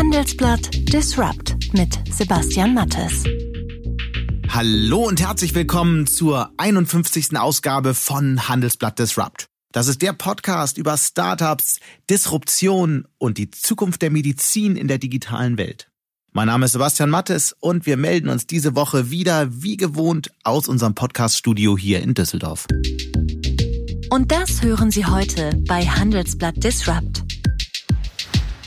Handelsblatt Disrupt mit Sebastian Mattes. Hallo und herzlich willkommen zur 51. Ausgabe von Handelsblatt Disrupt. Das ist der Podcast über Startups, Disruption und die Zukunft der Medizin in der digitalen Welt. Mein Name ist Sebastian Mattes und wir melden uns diese Woche wieder wie gewohnt aus unserem Podcaststudio hier in Düsseldorf. Und das hören Sie heute bei Handelsblatt Disrupt.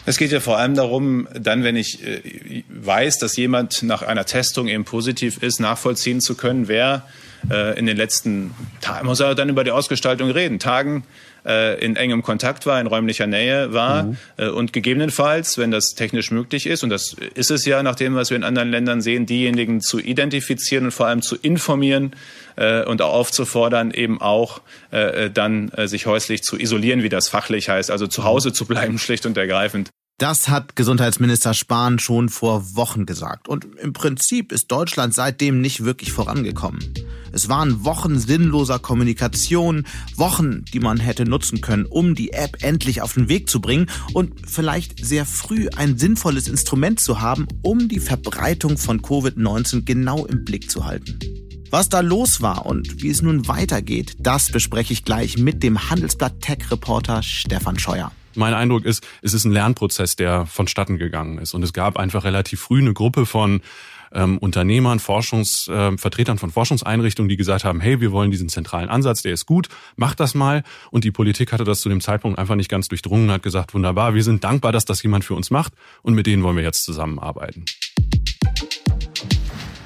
Es geht ja vor allem darum, dann, wenn ich äh, weiß, dass jemand nach einer Testung eben positiv ist, nachvollziehen zu können, wer äh, in den letzten Tagen, muss er dann über die Ausgestaltung reden, Tagen äh, in engem Kontakt war, in räumlicher Nähe war mhm. und gegebenenfalls, wenn das technisch möglich ist, und das ist es ja nach dem, was wir in anderen Ländern sehen, diejenigen zu identifizieren und vor allem zu informieren äh, und aufzufordern, eben auch äh, dann äh, sich häuslich zu isolieren, wie das fachlich heißt, also zu Hause zu bleiben, schlicht und ergreifend. Das hat Gesundheitsminister Spahn schon vor Wochen gesagt. Und im Prinzip ist Deutschland seitdem nicht wirklich vorangekommen. Es waren Wochen sinnloser Kommunikation, Wochen, die man hätte nutzen können, um die App endlich auf den Weg zu bringen und vielleicht sehr früh ein sinnvolles Instrument zu haben, um die Verbreitung von Covid-19 genau im Blick zu halten. Was da los war und wie es nun weitergeht, das bespreche ich gleich mit dem Handelsblatt Tech-Reporter Stefan Scheuer. Mein Eindruck ist, es ist ein Lernprozess, der vonstatten gegangen ist. Und es gab einfach relativ früh eine Gruppe von ähm, Unternehmern, Forschungs, äh, Vertretern von Forschungseinrichtungen, die gesagt haben, hey, wir wollen diesen zentralen Ansatz, der ist gut, macht das mal. Und die Politik hatte das zu dem Zeitpunkt einfach nicht ganz durchdrungen, hat gesagt, wunderbar, wir sind dankbar, dass das jemand für uns macht und mit denen wollen wir jetzt zusammenarbeiten.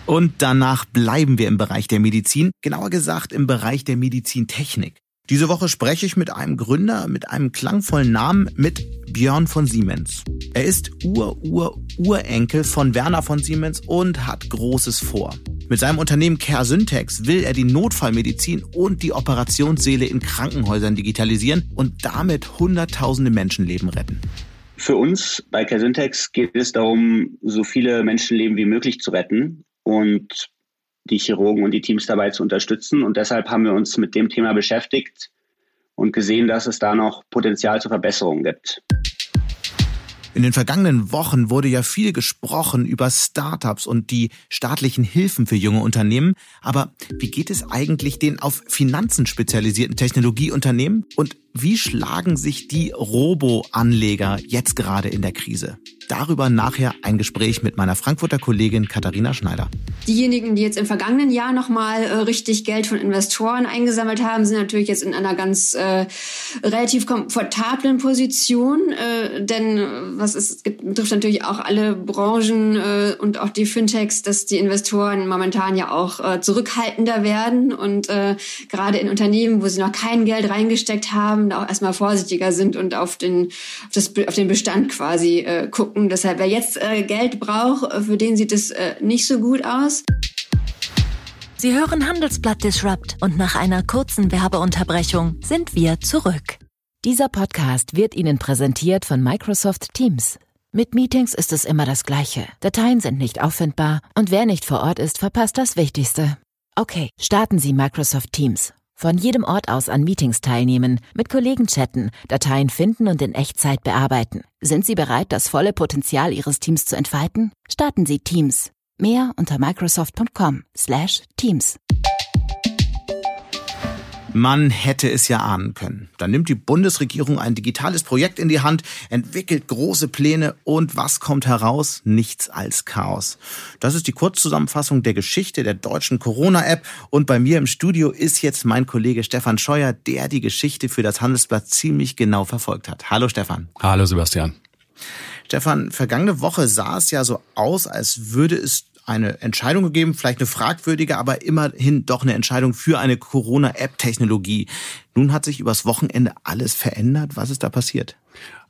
Und danach bleiben wir im Bereich der Medizin, genauer gesagt im Bereich der Medizintechnik. Diese Woche spreche ich mit einem Gründer mit einem klangvollen Namen, mit Björn von Siemens. Er ist Ur-Ur-Urenkel von Werner von Siemens und hat Großes vor. Mit seinem Unternehmen Care Syntax will er die Notfallmedizin und die Operationssäle in Krankenhäusern digitalisieren und damit hunderttausende Menschenleben retten. Für uns bei Care Syntax geht es darum, so viele Menschenleben wie möglich zu retten. Und die Chirurgen und die Teams dabei zu unterstützen. Und deshalb haben wir uns mit dem Thema beschäftigt und gesehen, dass es da noch Potenzial zur Verbesserung gibt. In den vergangenen Wochen wurde ja viel gesprochen über Startups und die staatlichen Hilfen für junge Unternehmen. Aber wie geht es eigentlich den auf Finanzen spezialisierten Technologieunternehmen? Und wie schlagen sich die Robo-Anleger jetzt gerade in der Krise? Darüber nachher ein Gespräch mit meiner Frankfurter Kollegin Katharina Schneider. Diejenigen, die jetzt im vergangenen Jahr nochmal äh, richtig Geld von Investoren eingesammelt haben, sind natürlich jetzt in einer ganz äh, relativ komfortablen Position. Äh, denn äh, was ist, betrifft natürlich auch alle Branchen äh, und auch die Fintechs, dass die Investoren momentan ja auch äh, zurückhaltender werden und äh, gerade in Unternehmen, wo sie noch kein Geld reingesteckt haben, da auch erstmal vorsichtiger sind und auf den, auf, das, auf den Bestand quasi äh, gucken gucken. Deshalb, wer jetzt äh, Geld braucht, äh, für den sieht es äh, nicht so gut aus. Sie hören Handelsblatt Disrupt und nach einer kurzen Werbeunterbrechung sind wir zurück. Dieser Podcast wird Ihnen präsentiert von Microsoft Teams. Mit Meetings ist es immer das Gleiche. Dateien sind nicht auffindbar und wer nicht vor Ort ist, verpasst das Wichtigste. Okay, starten Sie Microsoft Teams. Von jedem Ort aus an Meetings teilnehmen, mit Kollegen chatten, Dateien finden und in Echtzeit bearbeiten. Sind Sie bereit, das volle Potenzial Ihres Teams zu entfalten? Starten Sie Teams. Mehr unter microsoft.com/teams. Man hätte es ja ahnen können. Dann nimmt die Bundesregierung ein digitales Projekt in die Hand, entwickelt große Pläne und was kommt heraus? Nichts als Chaos. Das ist die Kurzzusammenfassung der Geschichte der deutschen Corona-App und bei mir im Studio ist jetzt mein Kollege Stefan Scheuer, der die Geschichte für das Handelsblatt ziemlich genau verfolgt hat. Hallo Stefan. Hallo Sebastian. Stefan, vergangene Woche sah es ja so aus, als würde es eine Entscheidung gegeben, vielleicht eine fragwürdige, aber immerhin doch eine Entscheidung für eine Corona-App-Technologie. Nun hat sich übers Wochenende alles verändert. Was ist da passiert?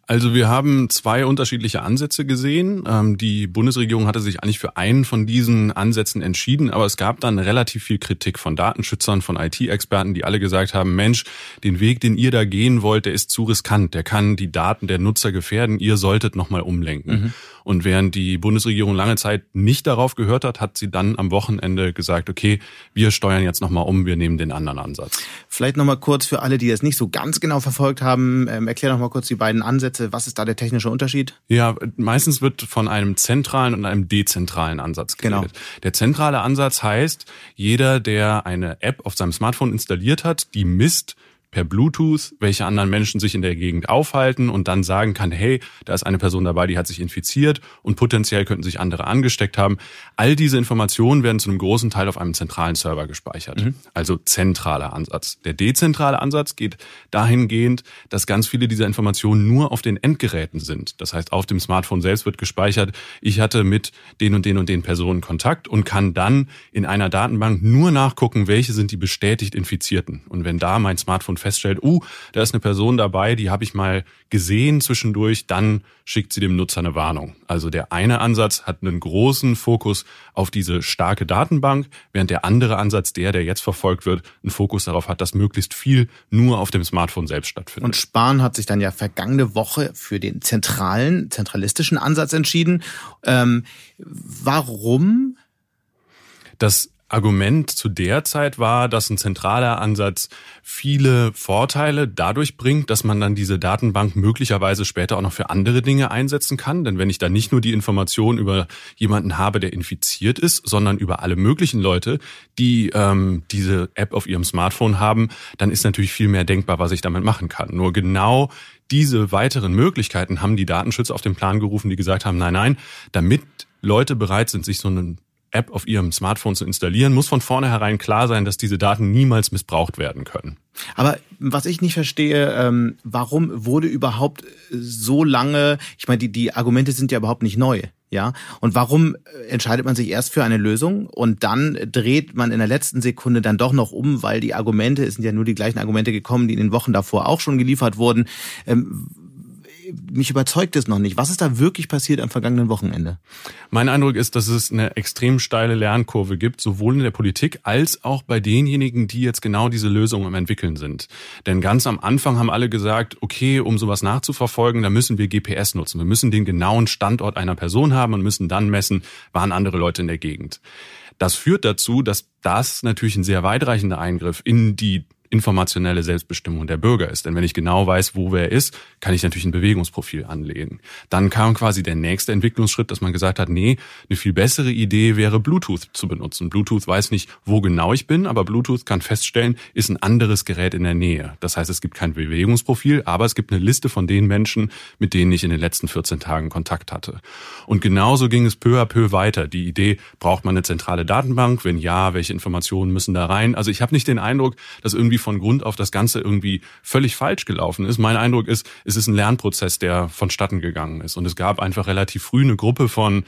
Also wir haben zwei unterschiedliche Ansätze gesehen. Ähm, die Bundesregierung hatte sich eigentlich für einen von diesen Ansätzen entschieden, aber es gab dann relativ viel Kritik von Datenschützern, von IT-Experten, die alle gesagt haben, Mensch, den Weg, den ihr da gehen wollt, der ist zu riskant, der kann die Daten der Nutzer gefährden, ihr solltet nochmal umlenken. Mhm. Und während die Bundesregierung lange Zeit nicht darauf gehört hat, hat sie dann am Wochenende gesagt, okay, wir steuern jetzt nochmal um, wir nehmen den anderen Ansatz. Vielleicht nochmal kurz für alle, die es nicht so ganz genau verfolgt haben, ähm, erklär nochmal kurz die beiden Ansätze Ansätze. Was ist da der technische Unterschied? Ja, meistens wird von einem zentralen und einem dezentralen Ansatz geredet. Genau. Der zentrale Ansatz heißt, jeder, der eine App auf seinem Smartphone installiert hat, die misst, per Bluetooth, welche anderen Menschen sich in der Gegend aufhalten und dann sagen kann, hey, da ist eine Person dabei, die hat sich infiziert und potenziell könnten sich andere angesteckt haben. All diese Informationen werden zu einem großen Teil auf einem zentralen Server gespeichert. Mhm. Also zentraler Ansatz. Der dezentrale Ansatz geht dahingehend, dass ganz viele dieser Informationen nur auf den Endgeräten sind. Das heißt, auf dem Smartphone selbst wird gespeichert, ich hatte mit den und den und den Personen Kontakt und kann dann in einer Datenbank nur nachgucken, welche sind die bestätigt Infizierten. Und wenn da mein Smartphone feststellt, uh, da ist eine Person dabei, die habe ich mal gesehen zwischendurch, dann schickt sie dem Nutzer eine Warnung. Also der eine Ansatz hat einen großen Fokus auf diese starke Datenbank, während der andere Ansatz, der, der jetzt verfolgt wird, einen Fokus darauf hat, dass möglichst viel nur auf dem Smartphone selbst stattfindet. Und Spahn hat sich dann ja vergangene Woche für den zentralen, zentralistischen Ansatz entschieden. Ähm, warum? Das Argument zu der Zeit war, dass ein zentraler Ansatz viele Vorteile dadurch bringt, dass man dann diese Datenbank möglicherweise später auch noch für andere Dinge einsetzen kann. Denn wenn ich da nicht nur die Information über jemanden habe, der infiziert ist, sondern über alle möglichen Leute, die ähm, diese App auf ihrem Smartphone haben, dann ist natürlich viel mehr denkbar, was ich damit machen kann. Nur genau diese weiteren Möglichkeiten haben die Datenschützer auf den Plan gerufen, die gesagt haben, nein, nein, damit Leute bereit sind, sich so einen App auf ihrem Smartphone zu installieren, muss von vornherein klar sein, dass diese Daten niemals missbraucht werden können. Aber was ich nicht verstehe, ähm, warum wurde überhaupt so lange, ich meine, die, die Argumente sind ja überhaupt nicht neu. Ja, und warum äh, entscheidet man sich erst für eine Lösung und dann dreht man in der letzten Sekunde dann doch noch um, weil die Argumente, es sind ja nur die gleichen Argumente gekommen, die in den Wochen davor auch schon geliefert wurden. Mich überzeugt es noch nicht. Was ist da wirklich passiert am vergangenen Wochenende? Mein Eindruck ist, dass es eine extrem steile Lernkurve gibt, sowohl in der Politik als auch bei denjenigen, die jetzt genau diese Lösung am entwickeln sind. Denn ganz am Anfang haben alle gesagt, okay, um sowas nachzuverfolgen, da müssen wir GPS nutzen. Wir müssen den genauen Standort einer Person haben und müssen dann messen, waren andere Leute in der Gegend. Das führt dazu, dass das natürlich ein sehr weitreichender Eingriff in die informationelle Selbstbestimmung der Bürger ist. Denn wenn ich genau weiß, wo wer ist, kann ich natürlich ein Bewegungsprofil anlegen. Dann kam quasi der nächste Entwicklungsschritt, dass man gesagt hat, nee, eine viel bessere Idee wäre Bluetooth zu benutzen. Bluetooth weiß nicht, wo genau ich bin, aber Bluetooth kann feststellen, ist ein anderes Gerät in der Nähe. Das heißt, es gibt kein Bewegungsprofil, aber es gibt eine Liste von den Menschen, mit denen ich in den letzten 14 Tagen Kontakt hatte. Und genauso ging es peu à peu weiter. Die Idee, braucht man eine zentrale Datenbank? Wenn ja, welche Informationen müssen da rein? Also ich habe nicht den Eindruck, dass irgendwie irgendwie von Grund auf das Ganze irgendwie völlig falsch gelaufen ist. Mein Eindruck ist, es ist ein Lernprozess, der vonstatten gegangen ist. Und es gab einfach relativ früh eine Gruppe von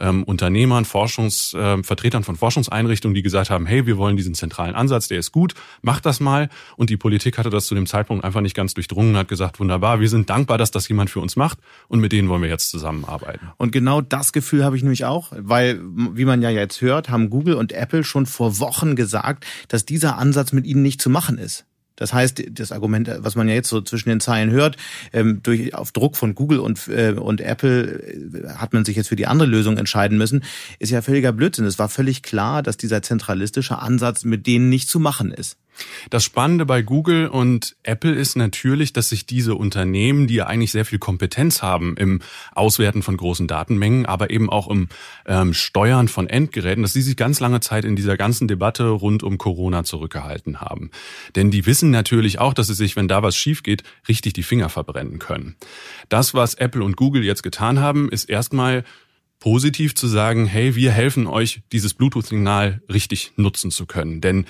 ähm, Unternehmern, Forschungs, äh, von Forschungseinrichtungen, die gesagt haben, hey, wir wollen diesen zentralen Ansatz, der ist gut, macht das mal. Und die Politik hatte das zu dem Zeitpunkt einfach nicht ganz durchdrungen, hat gesagt, wunderbar, wir sind dankbar, dass das jemand für uns macht und mit denen wollen wir jetzt zusammenarbeiten. Und genau das Gefühl habe ich nämlich auch, weil, wie man ja jetzt hört, haben Google und Apple schon vor Wochen gesagt, dass dieser Ansatz mit ihnen nicht zu machen ist. Das heißt, das Argument, was man ja jetzt so zwischen den Zeilen hört, ähm, durch auf Druck von Google und äh, und Apple äh, hat man sich jetzt für die andere Lösung entscheiden müssen, ist ja völliger Blödsinn. Es war völlig klar, dass dieser zentralistische Ansatz mit denen nicht zu machen ist. Das Spannende bei Google und Apple ist natürlich, dass sich diese Unternehmen, die ja eigentlich sehr viel Kompetenz haben im Auswerten von großen Datenmengen, aber eben auch im ähm, Steuern von Endgeräten, dass sie sich ganz lange Zeit in dieser ganzen Debatte rund um Corona zurückgehalten haben. Denn die wissen natürlich auch, dass sie sich, wenn da was schief geht, richtig die Finger verbrennen können. Das, was Apple und Google jetzt getan haben, ist erstmal positiv zu sagen, hey, wir helfen euch, dieses Bluetooth-Signal richtig nutzen zu können. Denn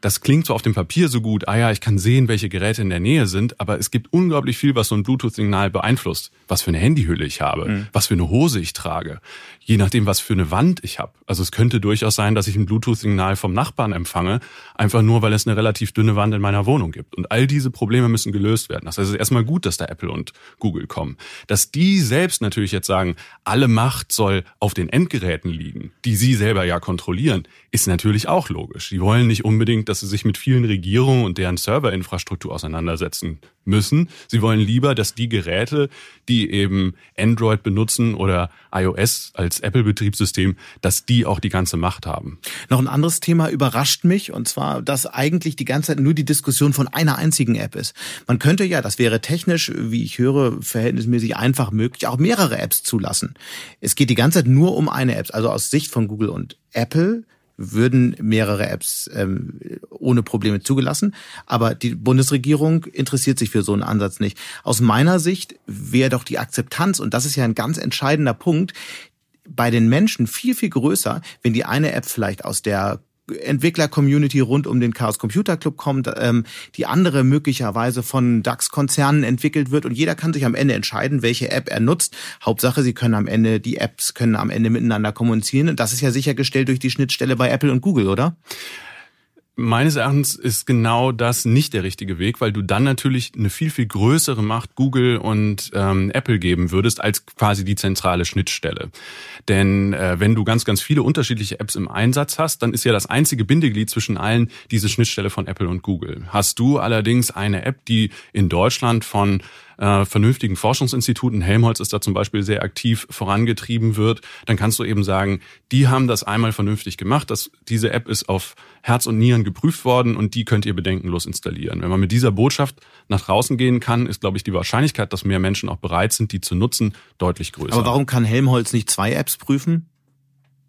das klingt so auf dem Papier so gut, ah ja, ich kann sehen, welche Geräte in der Nähe sind, aber es gibt unglaublich viel, was so ein Bluetooth-Signal beeinflusst. Was für eine Handyhülle ich habe, mhm. was für eine Hose ich trage, je nachdem, was für eine Wand ich habe. Also es könnte durchaus sein, dass ich ein Bluetooth-Signal vom Nachbarn empfange, einfach nur, weil es eine relativ dünne Wand in meiner Wohnung gibt. Und all diese Probleme müssen gelöst werden. Das heißt, es ist erstmal gut, dass da Apple und Google kommen. Dass die selbst natürlich jetzt sagen, alle Macht soll auf den Endgeräten liegen, die sie selber ja kontrollieren, ist natürlich auch logisch. Die wollen nicht unbedingt, dass sie sich mit vielen Regierungen und deren Serverinfrastruktur auseinandersetzen müssen. Sie wollen lieber, dass die Geräte, die eben Android benutzen oder iOS als Apple-Betriebssystem, dass die auch die ganze Macht haben. Noch ein anderes Thema überrascht mich, und zwar, dass eigentlich die ganze Zeit nur die Diskussion von einer einzigen App ist. Man könnte ja, das wäre technisch, wie ich höre, verhältnismäßig einfach möglich, auch mehrere Apps zulassen. Es geht die ganze Zeit nur um eine App. Also aus Sicht von Google und Apple würden mehrere Apps ähm, ohne Probleme zugelassen. Aber die Bundesregierung interessiert sich für so einen Ansatz nicht. Aus meiner Sicht wäre doch die Akzeptanz, und das ist ja ein ganz entscheidender Punkt, bei den Menschen viel, viel größer, wenn die eine App vielleicht aus der Entwickler-Community rund um den Chaos Computer Club kommt, ähm, die andere möglicherweise von DAX-Konzernen entwickelt wird und jeder kann sich am Ende entscheiden, welche App er nutzt. Hauptsache, sie können am Ende, die Apps können am Ende miteinander kommunizieren und das ist ja sichergestellt durch die Schnittstelle bei Apple und Google, oder? Meines Erachtens ist genau das nicht der richtige Weg, weil du dann natürlich eine viel, viel größere Macht Google und ähm, Apple geben würdest als quasi die zentrale Schnittstelle. Denn äh, wenn du ganz, ganz viele unterschiedliche Apps im Einsatz hast, dann ist ja das einzige Bindeglied zwischen allen diese Schnittstelle von Apple und Google. Hast du allerdings eine App, die in Deutschland von äh, vernünftigen Forschungsinstituten, Helmholtz ist da zum Beispiel sehr aktiv vorangetrieben wird, dann kannst du eben sagen, die haben das einmal vernünftig gemacht, dass diese App ist auf Herz und Nieren geprüft worden und die könnt ihr bedenkenlos installieren. Wenn man mit dieser Botschaft nach draußen gehen kann, ist, glaube ich, die Wahrscheinlichkeit, dass mehr Menschen auch bereit sind, die zu nutzen, deutlich größer. Aber warum kann Helmholtz nicht zwei Apps prüfen?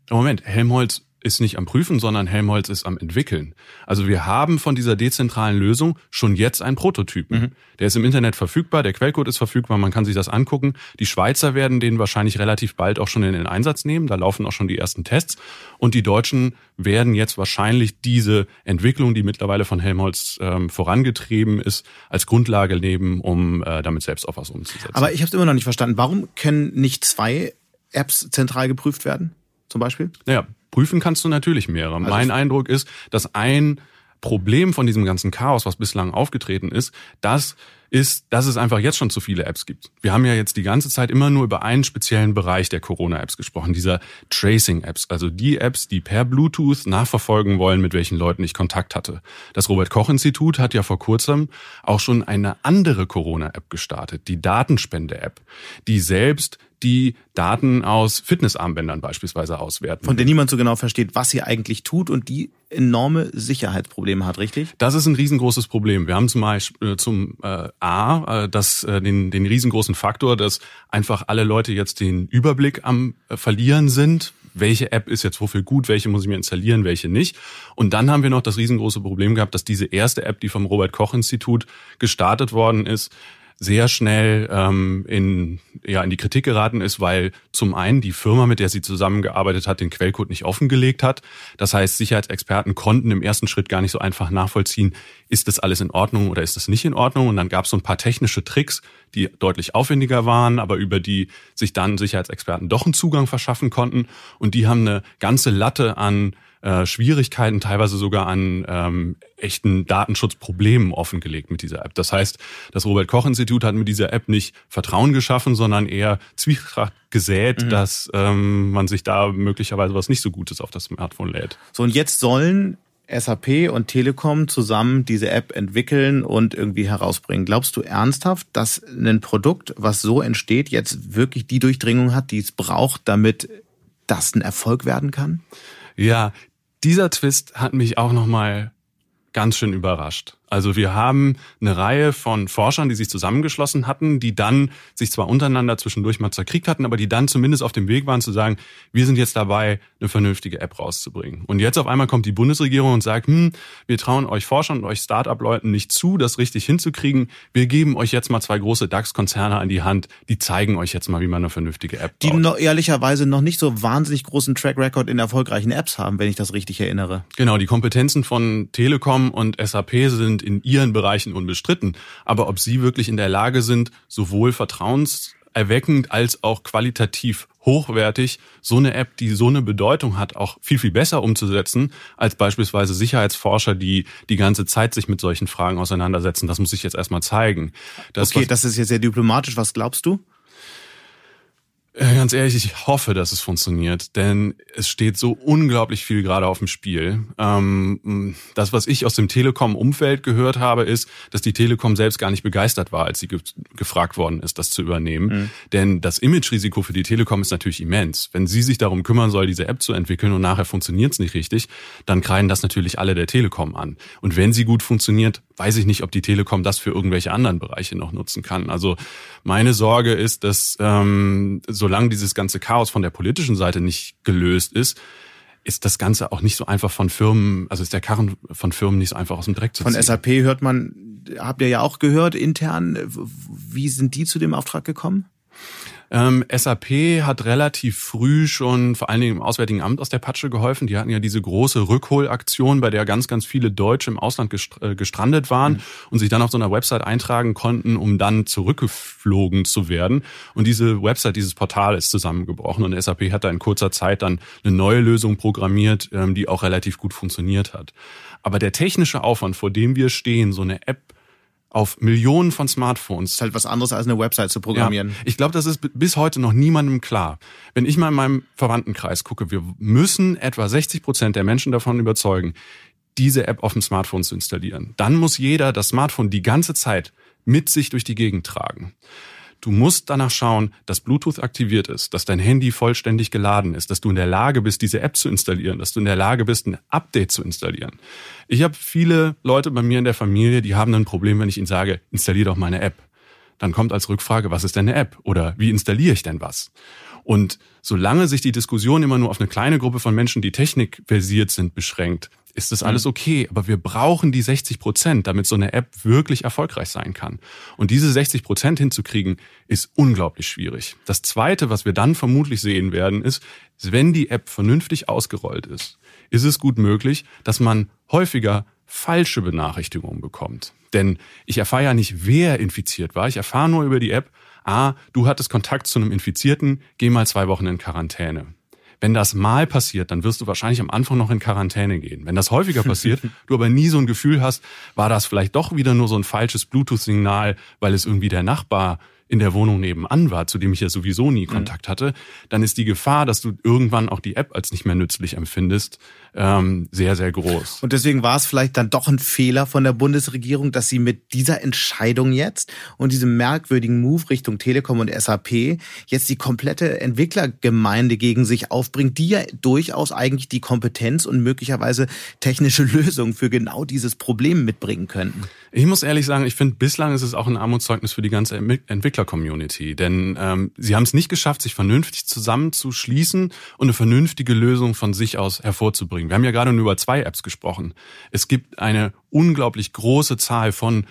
Moment, Helmholtz ist nicht am Prüfen, sondern Helmholtz ist am Entwickeln. Also wir haben von dieser dezentralen Lösung schon jetzt einen Prototypen. Mhm. Der ist im Internet verfügbar, der Quellcode ist verfügbar, man kann sich das angucken. Die Schweizer werden den wahrscheinlich relativ bald auch schon in den Einsatz nehmen, da laufen auch schon die ersten Tests. Und die Deutschen werden jetzt wahrscheinlich diese Entwicklung, die mittlerweile von Helmholtz ähm, vorangetrieben ist, als Grundlage nehmen, um äh, damit selbst auch was umzusetzen. Aber ich habe es immer noch nicht verstanden. Warum können nicht zwei Apps zentral geprüft werden? Zum Beispiel? Naja, prüfen kannst du natürlich mehrere. Also mein Eindruck ist, dass ein Problem von diesem ganzen Chaos, was bislang aufgetreten ist, das ist, dass es einfach jetzt schon zu viele Apps gibt. Wir haben ja jetzt die ganze Zeit immer nur über einen speziellen Bereich der Corona-Apps gesprochen, dieser Tracing-Apps, also die Apps, die per Bluetooth nachverfolgen wollen, mit welchen Leuten ich Kontakt hatte. Das Robert-Koch-Institut hat ja vor kurzem auch schon eine andere Corona-App gestartet, die Datenspende-App, die selbst die Daten aus Fitnessarmbändern beispielsweise auswerten. Von der niemand so genau versteht, was sie eigentlich tut und die enorme Sicherheitsprobleme hat, richtig? Das ist ein riesengroßes Problem. Wir haben zum Beispiel äh, zum äh, A äh, das, äh, den, den riesengroßen Faktor, dass einfach alle Leute jetzt den Überblick am äh, Verlieren sind. Welche App ist jetzt wofür gut, welche muss ich mir installieren, welche nicht. Und dann haben wir noch das riesengroße Problem gehabt, dass diese erste App, die vom Robert Koch Institut gestartet worden ist, sehr schnell ähm, in, ja, in die Kritik geraten ist, weil zum einen die Firma, mit der sie zusammengearbeitet hat, den Quellcode nicht offengelegt hat. Das heißt, Sicherheitsexperten konnten im ersten Schritt gar nicht so einfach nachvollziehen, ist das alles in Ordnung oder ist das nicht in Ordnung. Und dann gab es so ein paar technische Tricks, die deutlich aufwendiger waren, aber über die sich dann Sicherheitsexperten doch einen Zugang verschaffen konnten. Und die haben eine ganze Latte an äh, Schwierigkeiten, teilweise sogar an ähm, echten Datenschutzproblemen offengelegt mit dieser App. Das heißt, das Robert Koch Institut hat mit dieser App nicht Vertrauen geschaffen, sondern eher Zwietracht gesät, mhm. dass ähm, man sich da möglicherweise was nicht so Gutes auf das Smartphone lädt. So und jetzt sollen SAP und Telekom zusammen diese App entwickeln und irgendwie herausbringen. Glaubst du ernsthaft, dass ein Produkt, was so entsteht, jetzt wirklich die Durchdringung hat, die es braucht, damit das ein Erfolg werden kann? Ja, dieser Twist hat mich auch nochmal ganz schön überrascht. Also wir haben eine Reihe von Forschern, die sich zusammengeschlossen hatten, die dann sich zwar untereinander zwischendurch mal zerkriegt hatten, aber die dann zumindest auf dem Weg waren zu sagen, wir sind jetzt dabei, eine vernünftige App rauszubringen. Und jetzt auf einmal kommt die Bundesregierung und sagt, hm, wir trauen euch Forschern und euch Start-up-Leuten nicht zu, das richtig hinzukriegen. Wir geben euch jetzt mal zwei große DAX-Konzerne an die Hand, die zeigen euch jetzt mal, wie man eine vernünftige App baut. Die noch ehrlicherweise noch nicht so wahnsinnig großen Track-Record in erfolgreichen Apps haben, wenn ich das richtig erinnere. Genau, die Kompetenzen von Telekom und SAP sind sind in ihren Bereichen unbestritten. Aber ob sie wirklich in der Lage sind, sowohl vertrauenserweckend als auch qualitativ hochwertig so eine App, die so eine Bedeutung hat, auch viel, viel besser umzusetzen, als beispielsweise Sicherheitsforscher, die die ganze Zeit sich mit solchen Fragen auseinandersetzen. Das muss ich jetzt erstmal zeigen. Das, okay, das ist jetzt sehr diplomatisch. Was glaubst du? Äh, ganz ehrlich, ich hoffe, dass es funktioniert, denn es steht so unglaublich viel gerade auf dem Spiel. Ähm, das, was ich aus dem Telekom-Umfeld gehört habe, ist, dass die Telekom selbst gar nicht begeistert war, als sie ge gefragt worden ist, das zu übernehmen. Mhm. Denn das Image-Risiko für die Telekom ist natürlich immens. Wenn sie sich darum kümmern soll, diese App zu entwickeln und nachher funktioniert es nicht richtig, dann kreien das natürlich alle der Telekom an. Und wenn sie gut funktioniert, weiß ich nicht, ob die Telekom das für irgendwelche anderen Bereiche noch nutzen kann. Also meine Sorge ist, dass ähm, solange dieses ganze Chaos von der politischen Seite nicht gelöst ist, ist das Ganze auch nicht so einfach von Firmen, also ist der Karren von Firmen nicht so einfach aus dem Dreck zu ziehen. Von SAP hört man, habt ihr ja auch gehört intern, wie sind die zu dem Auftrag gekommen? Ähm, SAP hat relativ früh schon vor allen Dingen im Auswärtigen Amt aus der Patsche geholfen. Die hatten ja diese große Rückholaktion, bei der ganz, ganz viele Deutsche im Ausland äh, gestrandet waren mhm. und sich dann auf so einer Website eintragen konnten, um dann zurückgeflogen zu werden. Und diese Website, dieses Portal ist zusammengebrochen und SAP hat da in kurzer Zeit dann eine neue Lösung programmiert, ähm, die auch relativ gut funktioniert hat. Aber der technische Aufwand, vor dem wir stehen, so eine App auf Millionen von Smartphones. Das ist halt was anderes als eine Website zu programmieren. Ja, ich glaube, das ist bis heute noch niemandem klar. Wenn ich mal in meinem Verwandtenkreis gucke, wir müssen etwa 60 Prozent der Menschen davon überzeugen, diese App auf dem Smartphone zu installieren. Dann muss jeder das Smartphone die ganze Zeit mit sich durch die Gegend tragen. Du musst danach schauen, dass Bluetooth aktiviert ist, dass dein Handy vollständig geladen ist, dass du in der Lage bist, diese App zu installieren, dass du in der Lage bist, ein Update zu installieren. Ich habe viele Leute bei mir in der Familie, die haben ein Problem, wenn ich ihnen sage, installier doch mal eine App. Dann kommt als Rückfrage, was ist denn eine App? Oder wie installiere ich denn was? Und solange sich die Diskussion immer nur auf eine kleine Gruppe von Menschen, die technikversiert sind, beschränkt, ist das alles mhm. okay. Aber wir brauchen die 60 Prozent, damit so eine App wirklich erfolgreich sein kann. Und diese 60 Prozent hinzukriegen, ist unglaublich schwierig. Das Zweite, was wir dann vermutlich sehen werden, ist, wenn die App vernünftig ausgerollt ist, ist es gut möglich, dass man häufiger falsche Benachrichtigungen bekommt. Denn ich erfahre ja nicht, wer infiziert war. Ich erfahre nur über die App, ah, du hattest Kontakt zu einem Infizierten, geh mal zwei Wochen in Quarantäne. Wenn das mal passiert, dann wirst du wahrscheinlich am Anfang noch in Quarantäne gehen. Wenn das häufiger passiert, du aber nie so ein Gefühl hast, war das vielleicht doch wieder nur so ein falsches Bluetooth-Signal, weil es irgendwie der Nachbar in der Wohnung nebenan war, zu dem ich ja sowieso nie mhm. Kontakt hatte, dann ist die Gefahr, dass du irgendwann auch die App als nicht mehr nützlich empfindest, ähm, sehr, sehr groß. Und deswegen war es vielleicht dann doch ein Fehler von der Bundesregierung, dass sie mit dieser Entscheidung jetzt und diesem merkwürdigen Move Richtung Telekom und SAP jetzt die komplette Entwicklergemeinde gegen sich aufbringt, die ja durchaus eigentlich die Kompetenz und möglicherweise technische Lösungen für genau dieses Problem mitbringen könnten. Ich muss ehrlich sagen, ich finde, bislang ist es auch ein Armutszeugnis für die ganze Entwickler-Community. Denn ähm, sie haben es nicht geschafft, sich vernünftig zusammenzuschließen und eine vernünftige Lösung von sich aus hervorzubringen bringen. Wir haben ja gerade nur über zwei Apps gesprochen. Es gibt eine unglaublich große Zahl von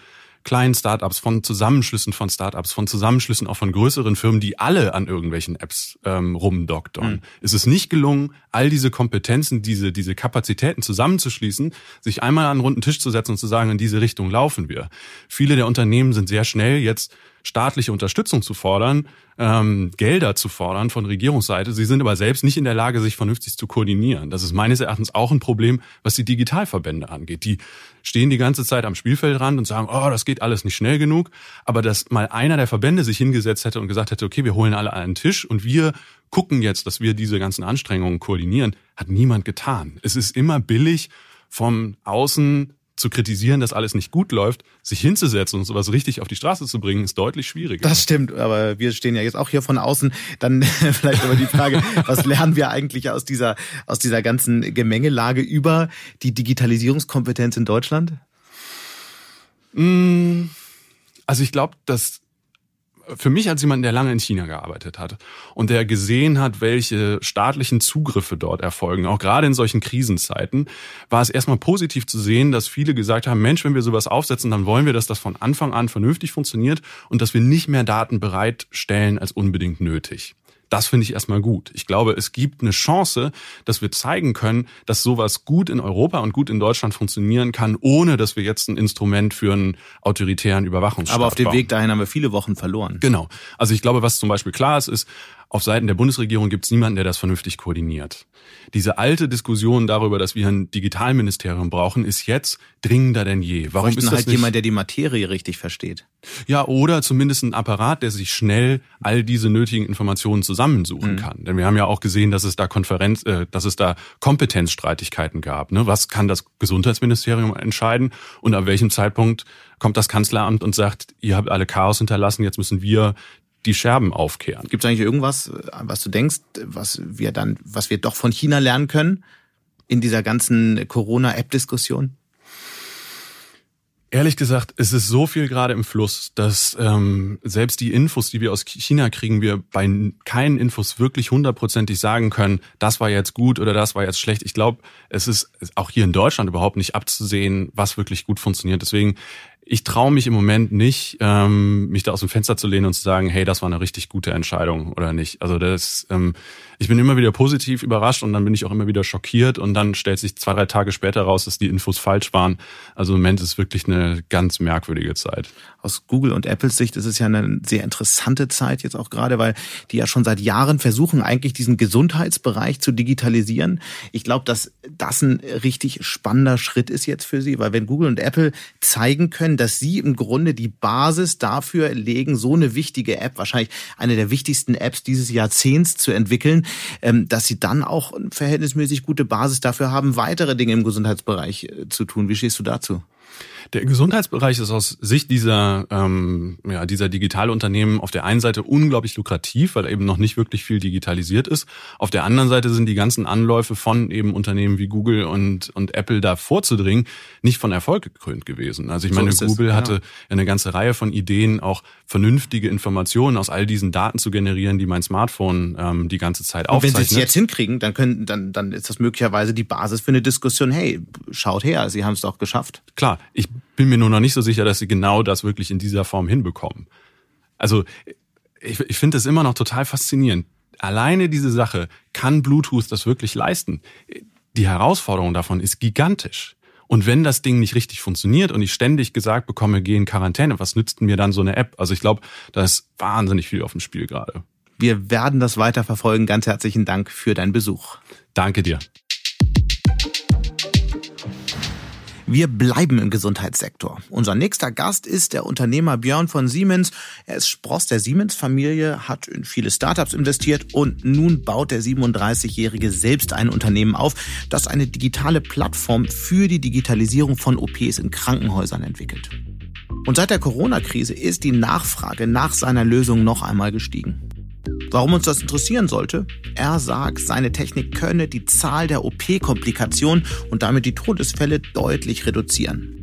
kleinen Startups, von Zusammenschlüssen von Startups, von Zusammenschlüssen auch von größeren Firmen, die alle an irgendwelchen Apps ähm, rumdoktern. Mhm. Es ist nicht gelungen, all diese Kompetenzen, diese, diese Kapazitäten zusammenzuschließen, sich einmal an einen runden Tisch zu setzen und zu sagen, in diese Richtung laufen wir. Viele der Unternehmen sind sehr schnell jetzt staatliche Unterstützung zu fordern, ähm, Gelder zu fordern von Regierungsseite. Sie sind aber selbst nicht in der Lage, sich vernünftig zu koordinieren. Das ist meines Erachtens auch ein Problem, was die Digitalverbände angeht. Die stehen die ganze Zeit am Spielfeldrand und sagen, oh, das geht alles nicht schnell genug. Aber dass mal einer der Verbände sich hingesetzt hätte und gesagt hätte, okay, wir holen alle an einen Tisch und wir gucken jetzt, dass wir diese ganzen Anstrengungen koordinieren, hat niemand getan. Es ist immer billig, vom Außen zu kritisieren, dass alles nicht gut läuft, sich hinzusetzen und sowas richtig auf die Straße zu bringen, ist deutlich schwieriger. Das stimmt, aber wir stehen ja jetzt auch hier von außen. Dann vielleicht aber die Frage, was lernen wir eigentlich aus dieser, aus dieser ganzen Gemengelage über die Digitalisierungskompetenz in Deutschland? Mm, also ich glaube, dass für mich als jemand, der lange in China gearbeitet hat und der gesehen hat, welche staatlichen Zugriffe dort erfolgen, auch gerade in solchen Krisenzeiten, war es erstmal positiv zu sehen, dass viele gesagt haben, Mensch, wenn wir sowas aufsetzen, dann wollen wir, dass das von Anfang an vernünftig funktioniert und dass wir nicht mehr Daten bereitstellen als unbedingt nötig. Das finde ich erstmal gut. Ich glaube, es gibt eine Chance, dass wir zeigen können, dass sowas gut in Europa und gut in Deutschland funktionieren kann, ohne dass wir jetzt ein Instrument für einen autoritären Überwachungsstaat Aber auf dem. Weg dahin haben wir viele Wochen verloren. Genau. Also ich glaube, was zum Beispiel klar ist, ist, auf Seiten der Bundesregierung gibt es niemanden, der das vernünftig koordiniert. Diese alte Diskussion darüber, dass wir ein Digitalministerium brauchen, ist jetzt dringender denn je. Warum ist das halt nicht? jemand, der die Materie richtig versteht? Ja, oder zumindest ein Apparat, der sich schnell all diese nötigen Informationen zusammensuchen mhm. kann. Denn wir haben ja auch gesehen, dass es da Konferenz, äh, dass es da Kompetenzstreitigkeiten gab. Ne? Was kann das Gesundheitsministerium entscheiden und ab welchem Zeitpunkt kommt das Kanzleramt und sagt, ihr habt alle Chaos hinterlassen, jetzt müssen wir die Scherben aufkehren. Gibt es eigentlich irgendwas, was du denkst, was wir dann, was wir doch von China lernen können in dieser ganzen Corona-App-Diskussion? Ehrlich gesagt, es ist so viel gerade im Fluss, dass ähm, selbst die Infos, die wir aus China kriegen, wir bei keinen Infos wirklich hundertprozentig sagen können, das war jetzt gut oder das war jetzt schlecht. Ich glaube, es ist auch hier in Deutschland überhaupt nicht abzusehen, was wirklich gut funktioniert. Deswegen ich traue mich im Moment nicht, ähm, mich da aus dem Fenster zu lehnen und zu sagen, hey, das war eine richtig gute Entscheidung oder nicht. Also das, ähm, ich bin immer wieder positiv überrascht und dann bin ich auch immer wieder schockiert und dann stellt sich zwei, drei Tage später raus, dass die Infos falsch waren. Also im Moment ist wirklich eine ganz merkwürdige Zeit. Aus Google und Apples Sicht ist es ja eine sehr interessante Zeit jetzt auch gerade, weil die ja schon seit Jahren versuchen, eigentlich diesen Gesundheitsbereich zu digitalisieren. Ich glaube, dass das ein richtig spannender Schritt ist jetzt für sie, weil wenn Google und Apple zeigen können, dass Sie im Grunde die Basis dafür legen, so eine wichtige App, wahrscheinlich eine der wichtigsten Apps dieses Jahrzehnts zu entwickeln, ähm, dass Sie dann auch eine verhältnismäßig gute Basis dafür haben, weitere Dinge im Gesundheitsbereich äh, zu tun. Wie stehst du dazu? Der Gesundheitsbereich ist aus Sicht dieser, ähm, ja, dieser Digitalunternehmen auf der einen Seite unglaublich lukrativ, weil eben noch nicht wirklich viel digitalisiert ist. Auf der anderen Seite sind die ganzen Anläufe von eben Unternehmen wie Google und, und Apple da vorzudringen nicht von Erfolg gekrönt gewesen. Also ich meine, so Google es, hatte ja. eine ganze Reihe von Ideen, auch vernünftige Informationen aus all diesen Daten zu generieren, die mein Smartphone ähm, die ganze Zeit und aufzeichnet. Wenn sie es jetzt hinkriegen, dann können, dann, dann ist das möglicherweise die Basis für eine Diskussion. Hey, schaut her, sie haben es doch geschafft. Klar, ich bin mir nur noch nicht so sicher, dass sie genau das wirklich in dieser Form hinbekommen. Also ich, ich finde es immer noch total faszinierend. Alleine diese Sache, kann Bluetooth das wirklich leisten? Die Herausforderung davon ist gigantisch. Und wenn das Ding nicht richtig funktioniert und ich ständig gesagt bekomme, geh in Quarantäne, was nützt mir dann so eine App? Also ich glaube, da ist wahnsinnig viel auf dem Spiel gerade. Wir werden das weiter verfolgen. Ganz herzlichen Dank für deinen Besuch. Danke dir. Wir bleiben im Gesundheitssektor. Unser nächster Gast ist der Unternehmer Björn von Siemens. Er ist Spross der Siemens-Familie, hat in viele Startups investiert und nun baut der 37-Jährige selbst ein Unternehmen auf, das eine digitale Plattform für die Digitalisierung von OPs in Krankenhäusern entwickelt. Und seit der Corona-Krise ist die Nachfrage nach seiner Lösung noch einmal gestiegen. Warum uns das interessieren sollte? Er sagt, seine Technik könne die Zahl der OP-Komplikationen und damit die Todesfälle deutlich reduzieren.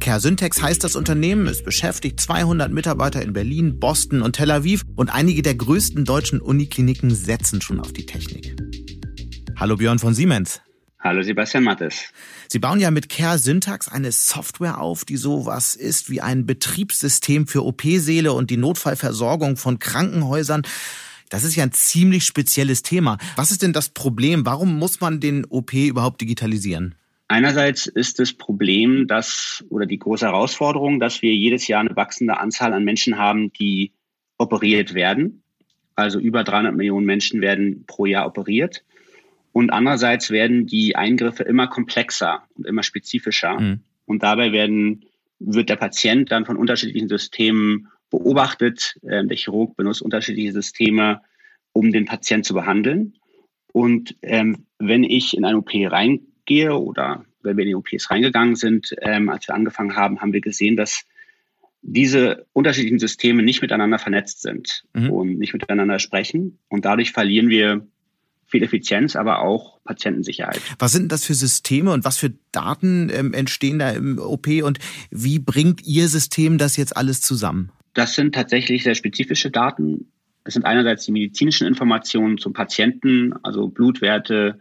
Care Syntax heißt das Unternehmen, es beschäftigt 200 Mitarbeiter in Berlin, Boston und Tel Aviv und einige der größten deutschen Unikliniken setzen schon auf die Technik. Hallo Björn von Siemens. Hallo Sebastian Mattes. Sie bauen ja mit Care Syntax eine Software auf, die sowas ist wie ein Betriebssystem für OP-Säle und die Notfallversorgung von Krankenhäusern. Das ist ja ein ziemlich spezielles Thema. Was ist denn das Problem? Warum muss man den OP überhaupt digitalisieren? Einerseits ist das Problem, dass, oder die große Herausforderung, dass wir jedes Jahr eine wachsende Anzahl an Menschen haben, die operiert werden. Also über 300 Millionen Menschen werden pro Jahr operiert. Und andererseits werden die Eingriffe immer komplexer und immer spezifischer. Mhm. Und dabei werden, wird der Patient dann von unterschiedlichen Systemen beobachtet. Ähm, der Chirurg benutzt unterschiedliche Systeme, um den Patient zu behandeln. Und ähm, wenn ich in eine OP reingehe oder wenn wir in die OPs reingegangen sind, ähm, als wir angefangen haben, haben wir gesehen, dass diese unterschiedlichen Systeme nicht miteinander vernetzt sind mhm. und nicht miteinander sprechen. Und dadurch verlieren wir viel Effizienz, aber auch Patientensicherheit. Was sind das für Systeme und was für Daten ähm, entstehen da im OP und wie bringt Ihr System das jetzt alles zusammen? Das sind tatsächlich sehr spezifische Daten. Es sind einerseits die medizinischen Informationen zum Patienten, also Blutwerte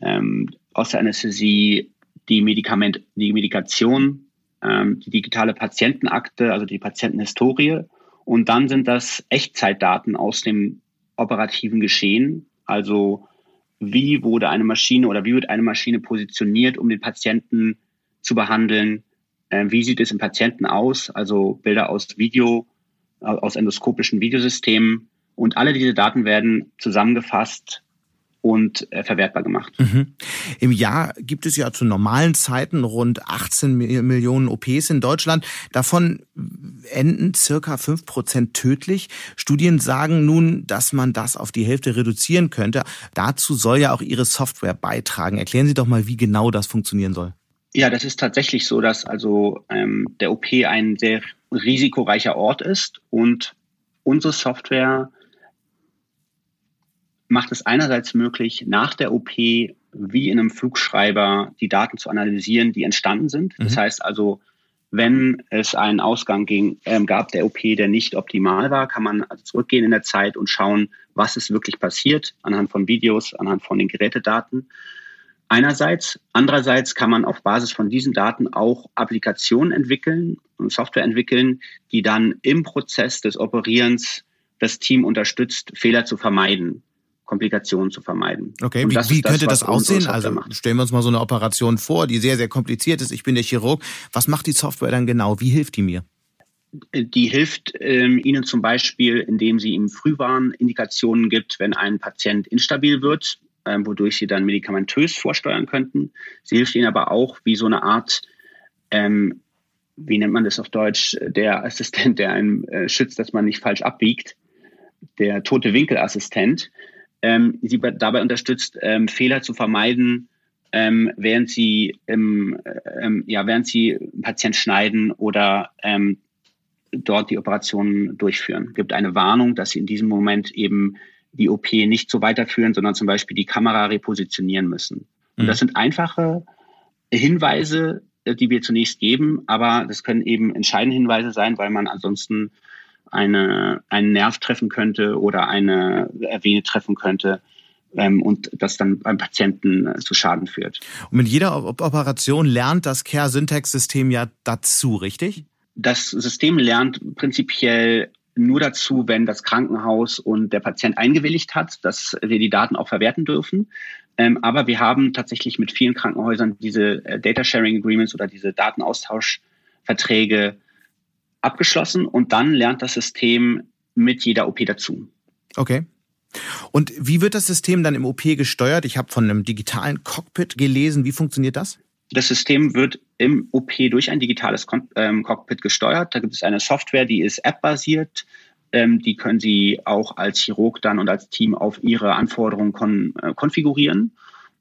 ähm, aus der Anästhesie, die, Medikament, die Medikation, ähm, die digitale Patientenakte, also die Patientenhistorie. Und dann sind das Echtzeitdaten aus dem operativen Geschehen, also wie wurde eine Maschine oder wie wird eine Maschine positioniert, um den Patienten zu behandeln? Äh, wie sieht es im Patienten aus? Also Bilder aus Video, aus endoskopischen Videosystemen Und alle diese Daten werden zusammengefasst und äh, verwertbar gemacht. Mhm. Im Jahr gibt es ja zu normalen Zeiten rund 18 Millionen OPs in Deutschland. Davon enden circa 5 Prozent tödlich. Studien sagen nun, dass man das auf die Hälfte reduzieren könnte. Dazu soll ja auch Ihre Software beitragen. Erklären Sie doch mal, wie genau das funktionieren soll. Ja, das ist tatsächlich so, dass also ähm, der OP ein sehr risikoreicher Ort ist und unsere Software macht es einerseits möglich, nach der OP wie in einem Flugschreiber die Daten zu analysieren, die entstanden sind. Das mhm. heißt also, wenn es einen Ausgang ging, ähm, gab der OP, der nicht optimal war, kann man also zurückgehen in der Zeit und schauen, was ist wirklich passiert anhand von Videos, anhand von den Gerätedaten. Einerseits. Andererseits kann man auf Basis von diesen Daten auch Applikationen entwickeln und Software entwickeln, die dann im Prozess des Operierens das Team unterstützt, Fehler zu vermeiden. Komplikationen zu vermeiden. Okay, wie, wie könnte das, das aussehen? Also macht. stellen wir uns mal so eine Operation vor, die sehr, sehr kompliziert ist. Ich bin der Chirurg. Was macht die Software dann genau? Wie hilft die mir? Die hilft ähm, Ihnen zum Beispiel, indem sie ihm Frühwarnindikationen gibt, wenn ein Patient instabil wird, ähm, wodurch Sie dann medikamentös vorsteuern könnten. Sie hilft Ihnen aber auch wie so eine Art, ähm, wie nennt man das auf Deutsch, der Assistent, der einen äh, schützt, dass man nicht falsch abbiegt, der tote Winkelassistent ähm, sie dabei unterstützt, ähm, Fehler zu vermeiden, ähm, während sie ähm, ähm, ja während sie einen Patient schneiden oder ähm, dort die Operationen durchführen. Es gibt eine Warnung, dass sie in diesem Moment eben die OP nicht so weiterführen, sondern zum Beispiel die Kamera repositionieren müssen. Und mhm. das sind einfache Hinweise, äh, die wir zunächst geben, aber das können eben entscheidende Hinweise sein, weil man ansonsten eine, einen Nerv treffen könnte oder eine Vene treffen könnte ähm, und das dann beim Patienten äh, zu Schaden führt. Und mit jeder Operation lernt das Care-Syntax-System ja dazu, richtig? Das System lernt prinzipiell nur dazu, wenn das Krankenhaus und der Patient eingewilligt hat, dass wir die Daten auch verwerten dürfen. Ähm, aber wir haben tatsächlich mit vielen Krankenhäusern diese äh, Data Sharing Agreements oder diese Datenaustauschverträge abgeschlossen und dann lernt das System mit jeder OP dazu. Okay. Und wie wird das System dann im OP gesteuert? Ich habe von einem digitalen Cockpit gelesen. Wie funktioniert das? Das System wird im OP durch ein digitales ähm, Cockpit gesteuert. Da gibt es eine Software, die ist app-basiert. Ähm, die können Sie auch als Chirurg dann und als Team auf Ihre Anforderungen kon äh, konfigurieren.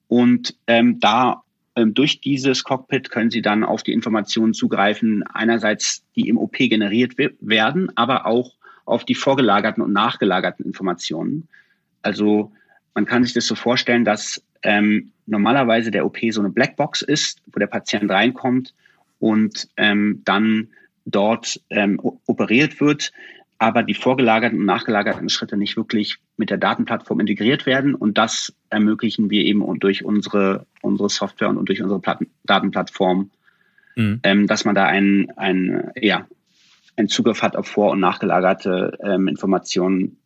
Und ähm, da durch dieses Cockpit können Sie dann auf die Informationen zugreifen, einerseits die im OP generiert werden, aber auch auf die vorgelagerten und nachgelagerten Informationen. Also man kann sich das so vorstellen, dass ähm, normalerweise der OP so eine Blackbox ist, wo der Patient reinkommt und ähm, dann dort ähm, operiert wird aber die vorgelagerten und nachgelagerten Schritte nicht wirklich mit der Datenplattform integriert werden. Und das ermöglichen wir eben durch unsere, unsere Software und durch unsere Platten, Datenplattform, mhm. ähm, dass man da einen, einen, ja, einen Zugriff hat auf vor- und nachgelagerte ähm, Informationen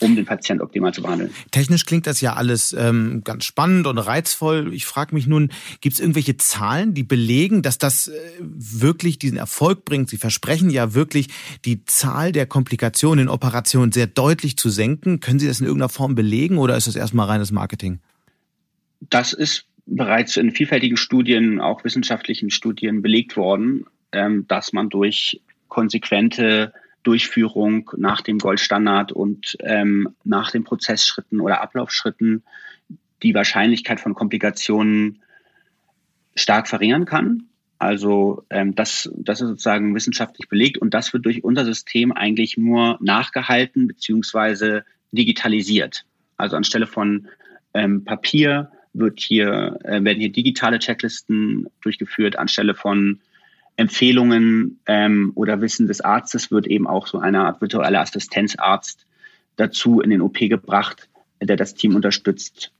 um den Patienten optimal zu behandeln. Technisch klingt das ja alles ähm, ganz spannend und reizvoll. Ich frage mich nun, gibt es irgendwelche Zahlen, die belegen, dass das äh, wirklich diesen Erfolg bringt? Sie versprechen ja wirklich, die Zahl der Komplikationen in Operationen sehr deutlich zu senken. Können Sie das in irgendeiner Form belegen oder ist das erstmal reines Marketing? Das ist bereits in vielfältigen Studien, auch wissenschaftlichen Studien belegt worden, ähm, dass man durch konsequente Durchführung nach dem Goldstandard und ähm, nach den Prozessschritten oder Ablaufschritten die Wahrscheinlichkeit von Komplikationen stark verringern kann. Also ähm, das, das ist sozusagen wissenschaftlich belegt und das wird durch unser System eigentlich nur nachgehalten beziehungsweise digitalisiert. Also anstelle von ähm, Papier wird hier, äh, werden hier digitale Checklisten durchgeführt, anstelle von Empfehlungen ähm, oder Wissen des Arztes wird eben auch so eine Art virtueller Assistenzarzt dazu in den OP gebracht, der das Team unterstützt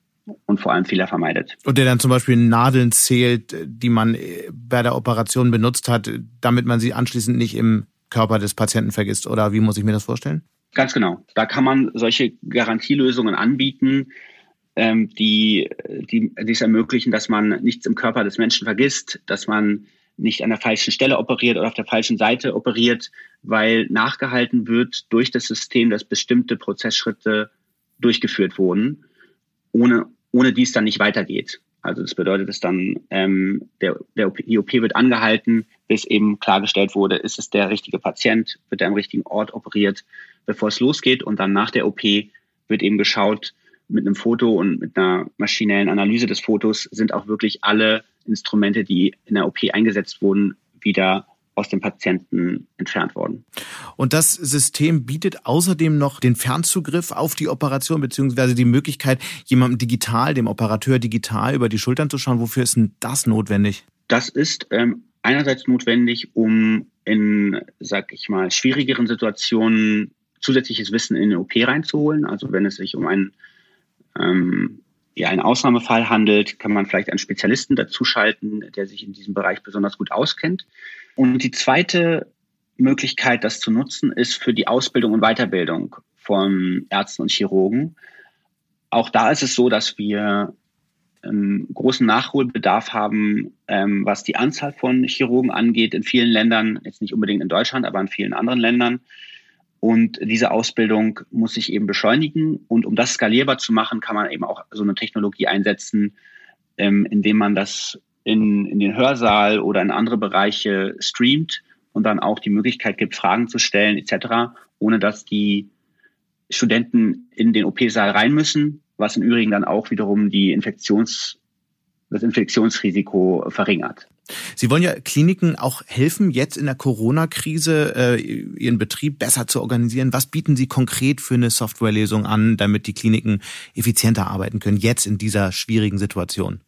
und vor allem Fehler vermeidet. Und der dann zum Beispiel Nadeln zählt, die man bei der Operation benutzt hat, damit man sie anschließend nicht im Körper des Patienten vergisst. Oder wie muss ich mir das vorstellen? Ganz genau. Da kann man solche Garantielösungen anbieten, ähm, die, die, die es ermöglichen, dass man nichts im Körper des Menschen vergisst, dass man nicht an der falschen Stelle operiert oder auf der falschen Seite operiert, weil nachgehalten wird durch das System, dass bestimmte Prozessschritte durchgeführt wurden, ohne, ohne die es dann nicht weitergeht. Also das bedeutet, dass dann ähm, der, der OP, die OP wird angehalten, bis eben klargestellt wurde, ist es der richtige Patient, wird er am richtigen Ort operiert, bevor es losgeht. Und dann nach der OP wird eben geschaut, mit einem Foto und mit einer maschinellen Analyse des Fotos sind auch wirklich alle Instrumente, die in der OP eingesetzt wurden, wieder aus dem Patienten entfernt worden. Und das System bietet außerdem noch den Fernzugriff auf die Operation beziehungsweise die Möglichkeit, jemandem digital, dem Operateur digital über die Schultern zu schauen. Wofür ist denn das notwendig? Das ist ähm, einerseits notwendig, um in, sag ich mal, schwierigeren Situationen zusätzliches Wissen in den OP reinzuholen. Also wenn es sich um einen ähm, ja, einen Ausnahmefall handelt, kann man vielleicht einen Spezialisten dazuschalten, der sich in diesem Bereich besonders gut auskennt. Und die zweite Möglichkeit, das zu nutzen, ist für die Ausbildung und Weiterbildung von Ärzten und Chirurgen. Auch da ist es so, dass wir einen großen Nachholbedarf haben, ähm, was die Anzahl von Chirurgen angeht. In vielen Ländern, jetzt nicht unbedingt in Deutschland, aber in vielen anderen Ländern. Und diese Ausbildung muss sich eben beschleunigen. Und um das skalierbar zu machen, kann man eben auch so eine Technologie einsetzen, ähm, indem man das in, in den Hörsaal oder in andere Bereiche streamt und dann auch die Möglichkeit gibt, Fragen zu stellen etc., ohne dass die Studenten in den OP-Saal rein müssen, was im Übrigen dann auch wiederum die Infektions, das Infektionsrisiko verringert. Sie wollen ja Kliniken auch helfen, jetzt in der Corona-Krise äh, ihren Betrieb besser zu organisieren. Was bieten Sie konkret für eine Softwarelösung an, damit die Kliniken effizienter arbeiten können, jetzt in dieser schwierigen Situation?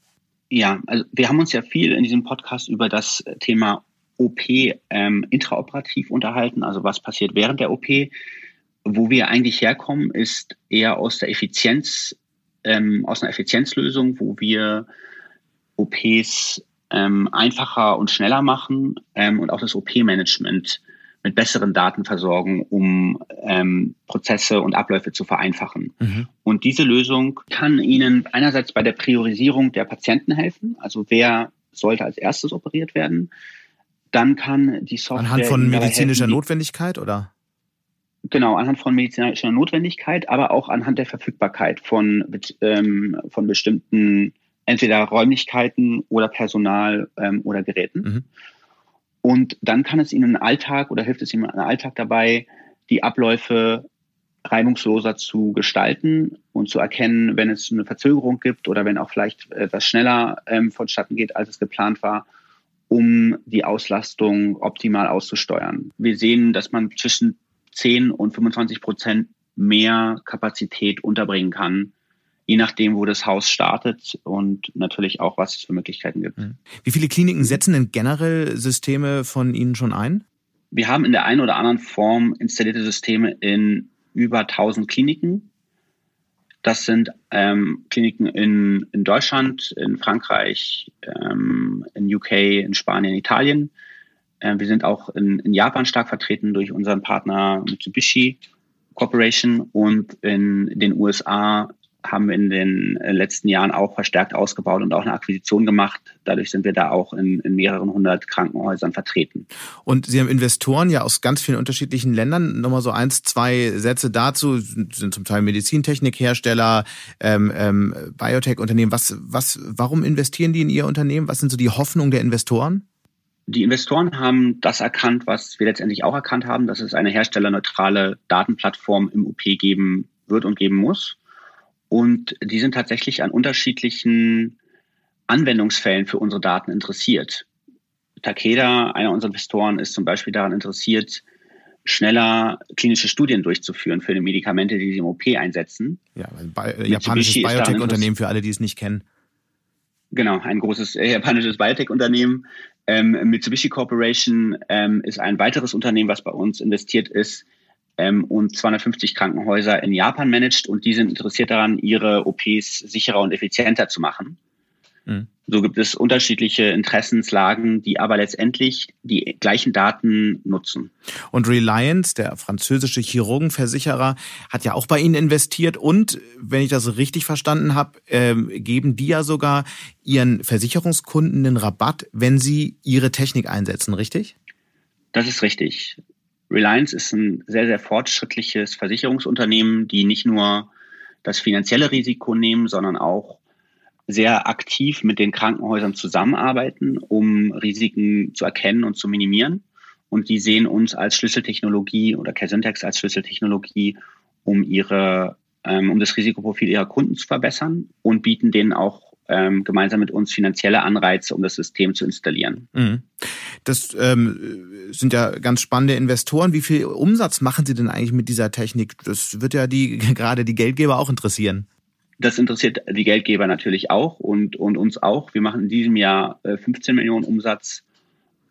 Ja, also wir haben uns ja viel in diesem Podcast über das Thema OP ähm, intraoperativ unterhalten, also was passiert während der OP. Wo wir eigentlich herkommen, ist eher aus der Effizienz, ähm, aus einer Effizienzlösung, wo wir OPs ähm, einfacher und schneller machen ähm, und auch das OP-Management mit besseren Daten versorgen, um ähm, Prozesse und Abläufe zu vereinfachen. Mhm. Und diese Lösung kann Ihnen einerseits bei der Priorisierung der Patienten helfen, also wer sollte als erstes operiert werden. Dann kann die Software. Anhand von medizinischer helfen, Notwendigkeit oder? Genau, anhand von medizinischer Notwendigkeit, aber auch anhand der Verfügbarkeit von, ähm, von bestimmten entweder Räumlichkeiten oder Personal ähm, oder Geräten. Mhm. Und dann kann es Ihnen im Alltag oder hilft es Ihnen im Alltag dabei, die Abläufe reibungsloser zu gestalten und zu erkennen, wenn es eine Verzögerung gibt oder wenn auch vielleicht etwas schneller ähm, vonstatten geht, als es geplant war, um die Auslastung optimal auszusteuern. Wir sehen, dass man zwischen 10 und 25 Prozent mehr Kapazität unterbringen kann je nachdem, wo das Haus startet und natürlich auch, was es für Möglichkeiten gibt. Mhm. Wie viele Kliniken setzen denn generell Systeme von Ihnen schon ein? Wir haben in der einen oder anderen Form installierte Systeme in über 1000 Kliniken. Das sind ähm, Kliniken in, in Deutschland, in Frankreich, ähm, in UK, in Spanien, Italien. Ähm, wir sind auch in, in Japan stark vertreten durch unseren Partner Mitsubishi Corporation und in den USA haben wir in den äh, letzten Jahren auch verstärkt ausgebaut und auch eine Akquisition gemacht. Dadurch sind wir da auch in, in mehreren hundert Krankenhäusern vertreten. Und Sie haben Investoren ja aus ganz vielen unterschiedlichen Ländern. Nochmal so eins, zwei Sätze dazu. Sind zum Teil Medizintechnikhersteller, ähm, ähm, Biotech-Unternehmen. Was, was, warum investieren die in Ihr Unternehmen? Was sind so die Hoffnungen der Investoren? Die Investoren haben das erkannt, was wir letztendlich auch erkannt haben, dass es eine herstellerneutrale Datenplattform im UP geben wird und geben muss. Und die sind tatsächlich an unterschiedlichen Anwendungsfällen für unsere Daten interessiert. Takeda, einer unserer Investoren, ist zum Beispiel daran interessiert, schneller klinische Studien durchzuführen für die Medikamente, die sie im OP einsetzen. Ja, ein äh, japanisches Biotech-Unternehmen für alle, die es nicht kennen. Genau, ein großes äh, japanisches Biotech-Unternehmen. Ähm, Mitsubishi Corporation ähm, ist ein weiteres Unternehmen, was bei uns investiert ist ähm, und 250 Krankenhäuser in Japan managt und die sind interessiert daran, ihre OPs sicherer und effizienter zu machen. Mhm. So gibt es unterschiedliche Interessenslagen, die aber letztendlich die gleichen Daten nutzen. Und Reliance, der französische Chirurgenversicherer, hat ja auch bei Ihnen investiert und, wenn ich das richtig verstanden habe, äh, geben die ja sogar ihren Versicherungskunden den Rabatt, wenn sie ihre Technik einsetzen, richtig? Das ist richtig. Reliance ist ein sehr, sehr fortschrittliches Versicherungsunternehmen, die nicht nur das finanzielle Risiko nehmen, sondern auch sehr aktiv mit den Krankenhäusern zusammenarbeiten, um Risiken zu erkennen und zu minimieren. Und die sehen uns als Schlüsseltechnologie oder Casyntex als Schlüsseltechnologie, um ihre, ähm, um das Risikoprofil ihrer Kunden zu verbessern und bieten denen auch ähm, gemeinsam mit uns finanzielle Anreize, um das System zu installieren. Mhm. Das ähm, sind ja ganz spannende Investoren. Wie viel Umsatz machen Sie denn eigentlich mit dieser Technik? Das wird ja die gerade die Geldgeber auch interessieren. Das interessiert die Geldgeber natürlich auch und, und uns auch. Wir machen in diesem Jahr 15 äh, Millionen Umsatz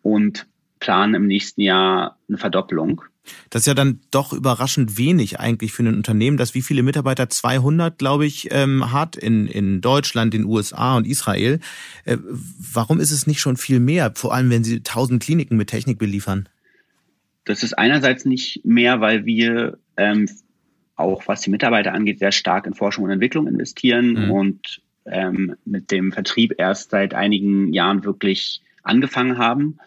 und planen im nächsten Jahr eine Verdoppelung. Das ist ja dann doch überraschend wenig eigentlich für ein Unternehmen, das wie viele Mitarbeiter? 200, glaube ich, ähm, hat in, in Deutschland, den USA und Israel. Äh, warum ist es nicht schon viel mehr, vor allem wenn Sie 1000 Kliniken mit Technik beliefern? Das ist einerseits nicht mehr, weil wir ähm, auch was die Mitarbeiter angeht, sehr stark in Forschung und Entwicklung investieren mhm. und ähm, mit dem Vertrieb erst seit einigen Jahren wirklich angefangen haben.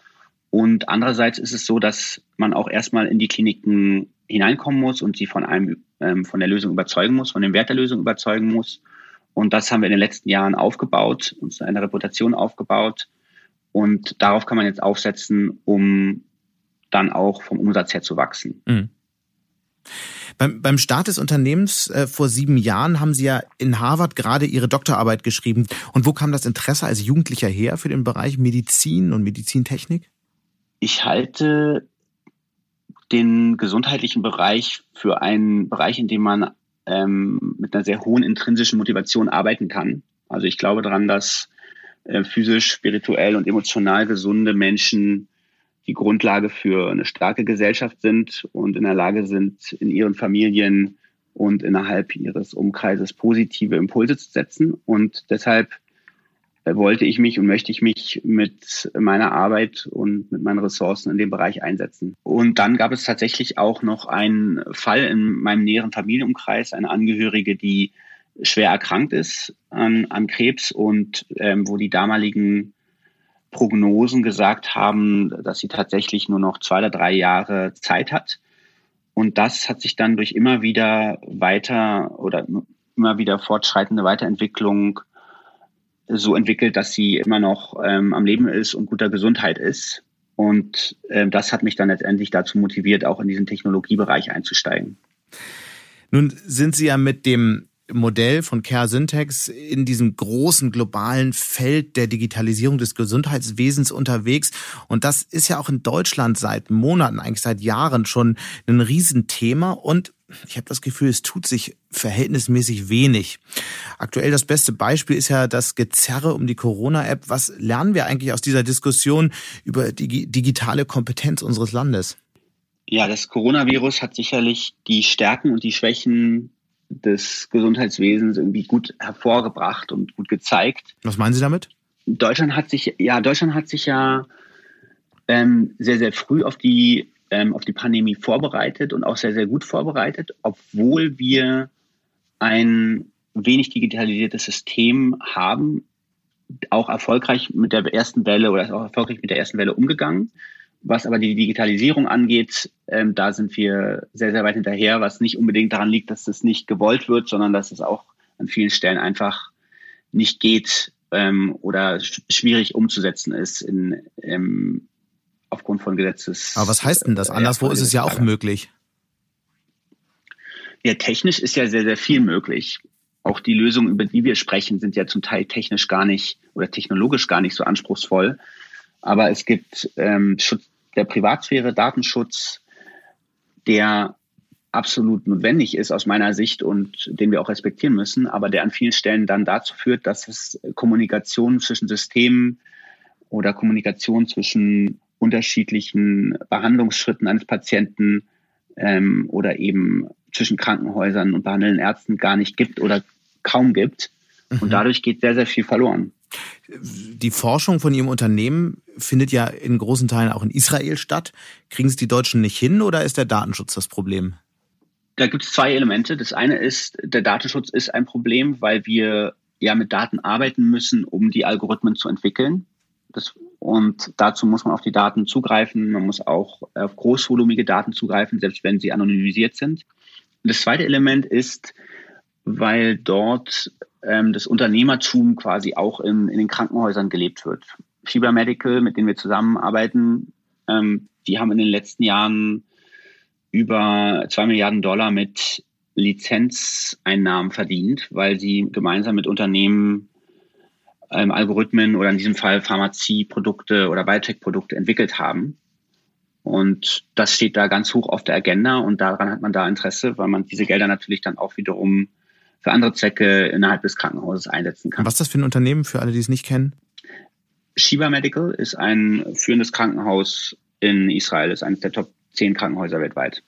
Und andererseits ist es so, dass man auch erstmal in die Kliniken hineinkommen muss und sie von einem, ähm, von der Lösung überzeugen muss, von dem Wert der Lösung überzeugen muss. Und das haben wir in den letzten Jahren aufgebaut, uns eine Reputation aufgebaut. Und darauf kann man jetzt aufsetzen, um dann auch vom Umsatz her zu wachsen. Mhm. Beim, beim Start des Unternehmens äh, vor sieben Jahren haben Sie ja in Harvard gerade Ihre Doktorarbeit geschrieben. Und wo kam das Interesse als Jugendlicher her für den Bereich Medizin und Medizintechnik? Ich halte den gesundheitlichen Bereich für einen Bereich, in dem man ähm, mit einer sehr hohen intrinsischen Motivation arbeiten kann. Also ich glaube daran, dass äh, physisch, spirituell und emotional gesunde Menschen die Grundlage für eine starke Gesellschaft sind und in der Lage sind, in ihren Familien und innerhalb ihres Umkreises positive Impulse zu setzen. Und deshalb wollte ich mich und möchte ich mich mit meiner Arbeit und mit meinen Ressourcen in dem Bereich einsetzen. Und dann gab es tatsächlich auch noch einen Fall in meinem näheren Familienumkreis, eine Angehörige, die schwer erkrankt ist an, an Krebs und ähm, wo die damaligen Prognosen gesagt haben, dass sie tatsächlich nur noch zwei oder drei Jahre Zeit hat. Und das hat sich dann durch immer wieder weiter oder immer wieder fortschreitende Weiterentwicklung so entwickelt, dass sie immer noch ähm, am Leben ist und guter Gesundheit ist. Und äh, das hat mich dann letztendlich dazu motiviert, auch in diesen Technologiebereich einzusteigen. Nun sind Sie ja mit dem Modell von Care Syntax in diesem großen globalen Feld der Digitalisierung des Gesundheitswesens unterwegs. Und das ist ja auch in Deutschland seit Monaten, eigentlich seit Jahren schon ein Riesenthema. Und ich habe das Gefühl, es tut sich verhältnismäßig wenig. Aktuell das beste Beispiel ist ja das Gezerre um die Corona-App. Was lernen wir eigentlich aus dieser Diskussion über die digitale Kompetenz unseres Landes? Ja, das Coronavirus hat sicherlich die Stärken und die Schwächen des Gesundheitswesens irgendwie gut hervorgebracht und gut gezeigt. Was meinen Sie damit? Deutschland hat sich, ja, Deutschland hat sich ja ähm, sehr, sehr früh auf die, ähm, auf die Pandemie vorbereitet und auch sehr, sehr gut vorbereitet, obwohl wir ein wenig digitalisiertes System haben, auch erfolgreich mit der ersten Welle oder auch erfolgreich mit der ersten Welle umgegangen. Was aber die Digitalisierung angeht, ähm, da sind wir sehr, sehr weit hinterher, was nicht unbedingt daran liegt, dass das nicht gewollt wird, sondern dass es auch an vielen Stellen einfach nicht geht ähm, oder sch schwierig umzusetzen ist in, ähm, aufgrund von Gesetzes. Aber was heißt denn das? Anderswo ist es ja auch möglich. Ja, technisch ist ja sehr, sehr viel möglich. Auch die Lösungen, über die wir sprechen, sind ja zum Teil technisch gar nicht oder technologisch gar nicht so anspruchsvoll. Aber es gibt ähm, Schutz der Privatsphäre, Datenschutz, der absolut notwendig ist aus meiner Sicht und den wir auch respektieren müssen, aber der an vielen Stellen dann dazu führt, dass es Kommunikation zwischen Systemen oder Kommunikation zwischen unterschiedlichen Behandlungsschritten eines Patienten ähm, oder eben zwischen Krankenhäusern und behandelnden Ärzten gar nicht gibt oder kaum gibt. Mhm. Und dadurch geht sehr, sehr viel verloren. Die Forschung von Ihrem Unternehmen findet ja in großen Teilen auch in Israel statt. Kriegen es die Deutschen nicht hin oder ist der Datenschutz das Problem? Da gibt es zwei Elemente. Das eine ist, der Datenschutz ist ein Problem, weil wir ja mit Daten arbeiten müssen, um die Algorithmen zu entwickeln. Das, und dazu muss man auf die Daten zugreifen. Man muss auch auf großvolumige Daten zugreifen, selbst wenn sie anonymisiert sind. Und das zweite Element ist, weil dort ähm, das Unternehmertum quasi auch in, in den Krankenhäusern gelebt wird. Fieber Medical, mit denen wir zusammenarbeiten, ähm, die haben in den letzten Jahren über zwei Milliarden Dollar mit Lizenzeinnahmen verdient, weil sie gemeinsam mit Unternehmen ähm, Algorithmen oder in diesem Fall Pharmazieprodukte oder Biotech-Produkte entwickelt haben. Und das steht da ganz hoch auf der Agenda und daran hat man da Interesse, weil man diese Gelder natürlich dann auch wiederum für andere Zwecke innerhalb des Krankenhauses einsetzen kann. Was ist das für ein Unternehmen für alle, die es nicht kennen? Shiba Medical ist ein führendes Krankenhaus in Israel, ist eines der Top 10 Krankenhäuser weltweit.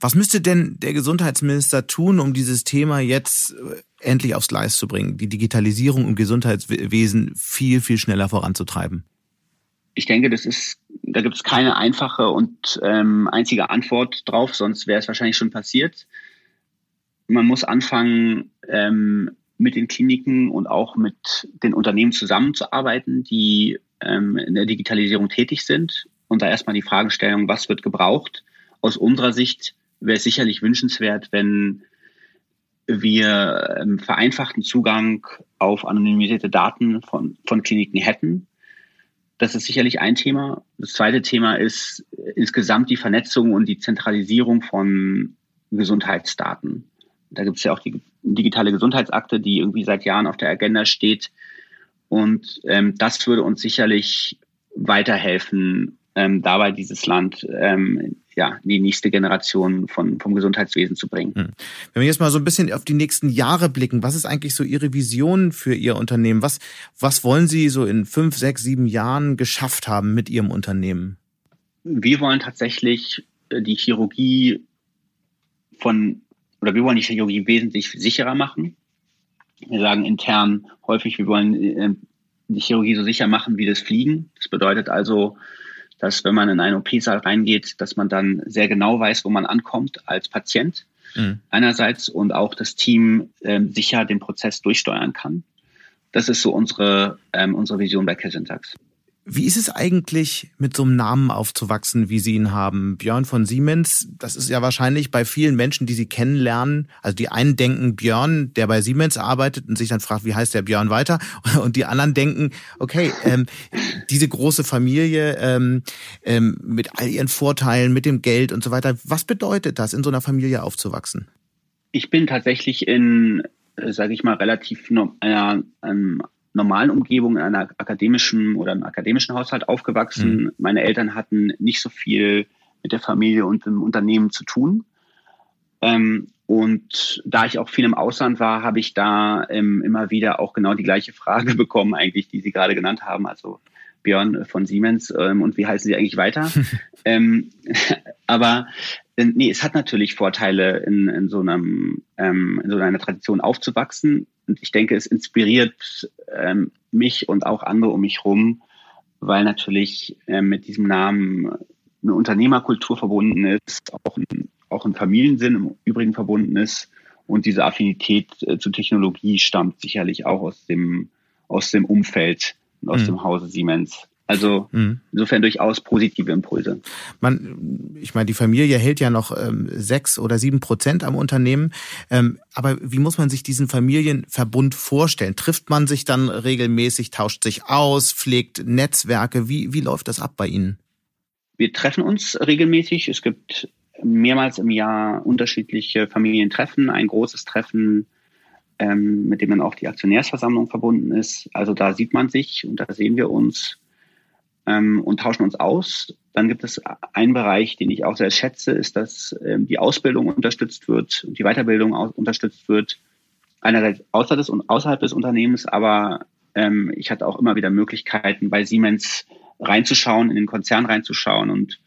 Was müsste denn der Gesundheitsminister tun, um dieses Thema jetzt äh, endlich aufs Gleis zu bringen, die Digitalisierung im Gesundheitswesen viel, viel schneller voranzutreiben? Ich denke, das ist, da gibt es keine einfache und ähm, einzige Antwort drauf, sonst wäre es wahrscheinlich schon passiert. Man muss anfangen, ähm, mit den Kliniken und auch mit den Unternehmen zusammenzuarbeiten, die ähm, in der Digitalisierung tätig sind und da erstmal die Fragestellung, was wird gebraucht, aus unserer Sicht wäre es sicherlich wünschenswert, wenn wir ähm, vereinfachten Zugang auf anonymisierte Daten von, von Kliniken hätten. Das ist sicherlich ein Thema. Das zweite Thema ist insgesamt die Vernetzung und die Zentralisierung von Gesundheitsdaten. Da gibt es ja auch die digitale Gesundheitsakte, die irgendwie seit Jahren auf der Agenda steht. Und ähm, das würde uns sicherlich weiterhelfen, ähm, dabei dieses Land ähm, ja, die nächste Generation von, vom Gesundheitswesen zu bringen. Hm. Wenn wir jetzt mal so ein bisschen auf die nächsten Jahre blicken, was ist eigentlich so Ihre Vision für Ihr Unternehmen? Was, was wollen Sie so in fünf, sechs, sieben Jahren geschafft haben mit Ihrem Unternehmen? Wir wollen tatsächlich äh, die Chirurgie von, oder wir wollen die Chirurgie wesentlich sicherer machen. Wir sagen intern häufig, wir wollen äh, die Chirurgie so sicher machen wie das Fliegen. Das bedeutet also, dass wenn man in einen OP-Saal reingeht, dass man dann sehr genau weiß, wo man ankommt als Patient mhm. einerseits und auch das Team ähm, sicher den Prozess durchsteuern kann. Das ist so unsere, ähm, unsere Vision bei Casyntax. Wie ist es eigentlich, mit so einem Namen aufzuwachsen, wie Sie ihn haben? Björn von Siemens, das ist ja wahrscheinlich bei vielen Menschen, die Sie kennenlernen. Also die einen denken Björn, der bei Siemens arbeitet und sich dann fragt, wie heißt der Björn weiter? Und die anderen denken, okay, ähm, diese große Familie ähm, ähm, mit all ihren Vorteilen, mit dem Geld und so weiter. Was bedeutet das, in so einer Familie aufzuwachsen? Ich bin tatsächlich in, äh, sage ich mal, relativ einer, einem normalen Umgebung, in einer akademischen oder einem akademischen Haushalt aufgewachsen. Mhm. Meine Eltern hatten nicht so viel mit der Familie und dem Unternehmen zu tun. Ähm, und da ich auch viel im Ausland war, habe ich da ähm, immer wieder auch genau die gleiche Frage bekommen, eigentlich, die Sie gerade genannt haben. Also Björn von Siemens ähm, und wie heißen Sie eigentlich weiter? ähm, aber äh, nee, es hat natürlich Vorteile, in, in, so einem, ähm, in so einer Tradition aufzuwachsen. Und ich denke, es inspiriert ähm, mich und auch andere um mich rum, weil natürlich äh, mit diesem Namen eine Unternehmerkultur verbunden ist, auch ein, auch ein Familiensinn im Übrigen verbunden ist. Und diese Affinität äh, zur Technologie stammt sicherlich auch aus dem, aus dem Umfeld und aus mhm. dem Hause Siemens. Also mhm. insofern durchaus positive Impulse. Man, ich meine, die Familie hält ja noch ähm, sechs oder sieben Prozent am Unternehmen. Ähm, aber wie muss man sich diesen Familienverbund vorstellen? Trifft man sich dann regelmäßig, tauscht sich aus, pflegt Netzwerke? Wie, wie läuft das ab bei Ihnen? Wir treffen uns regelmäßig. Es gibt mehrmals im Jahr unterschiedliche Familientreffen. Ein großes Treffen ähm, mit dem dann auch die Aktionärsversammlung verbunden ist. Also da sieht man sich und da sehen wir uns ähm, und tauschen uns aus. Dann gibt es einen Bereich, den ich auch sehr schätze, ist, dass ähm, die Ausbildung unterstützt wird und die Weiterbildung unterstützt wird. Einerseits außer des, außerhalb des Unternehmens, aber ähm, ich hatte auch immer wieder Möglichkeiten, bei Siemens reinzuschauen, in den Konzern reinzuschauen und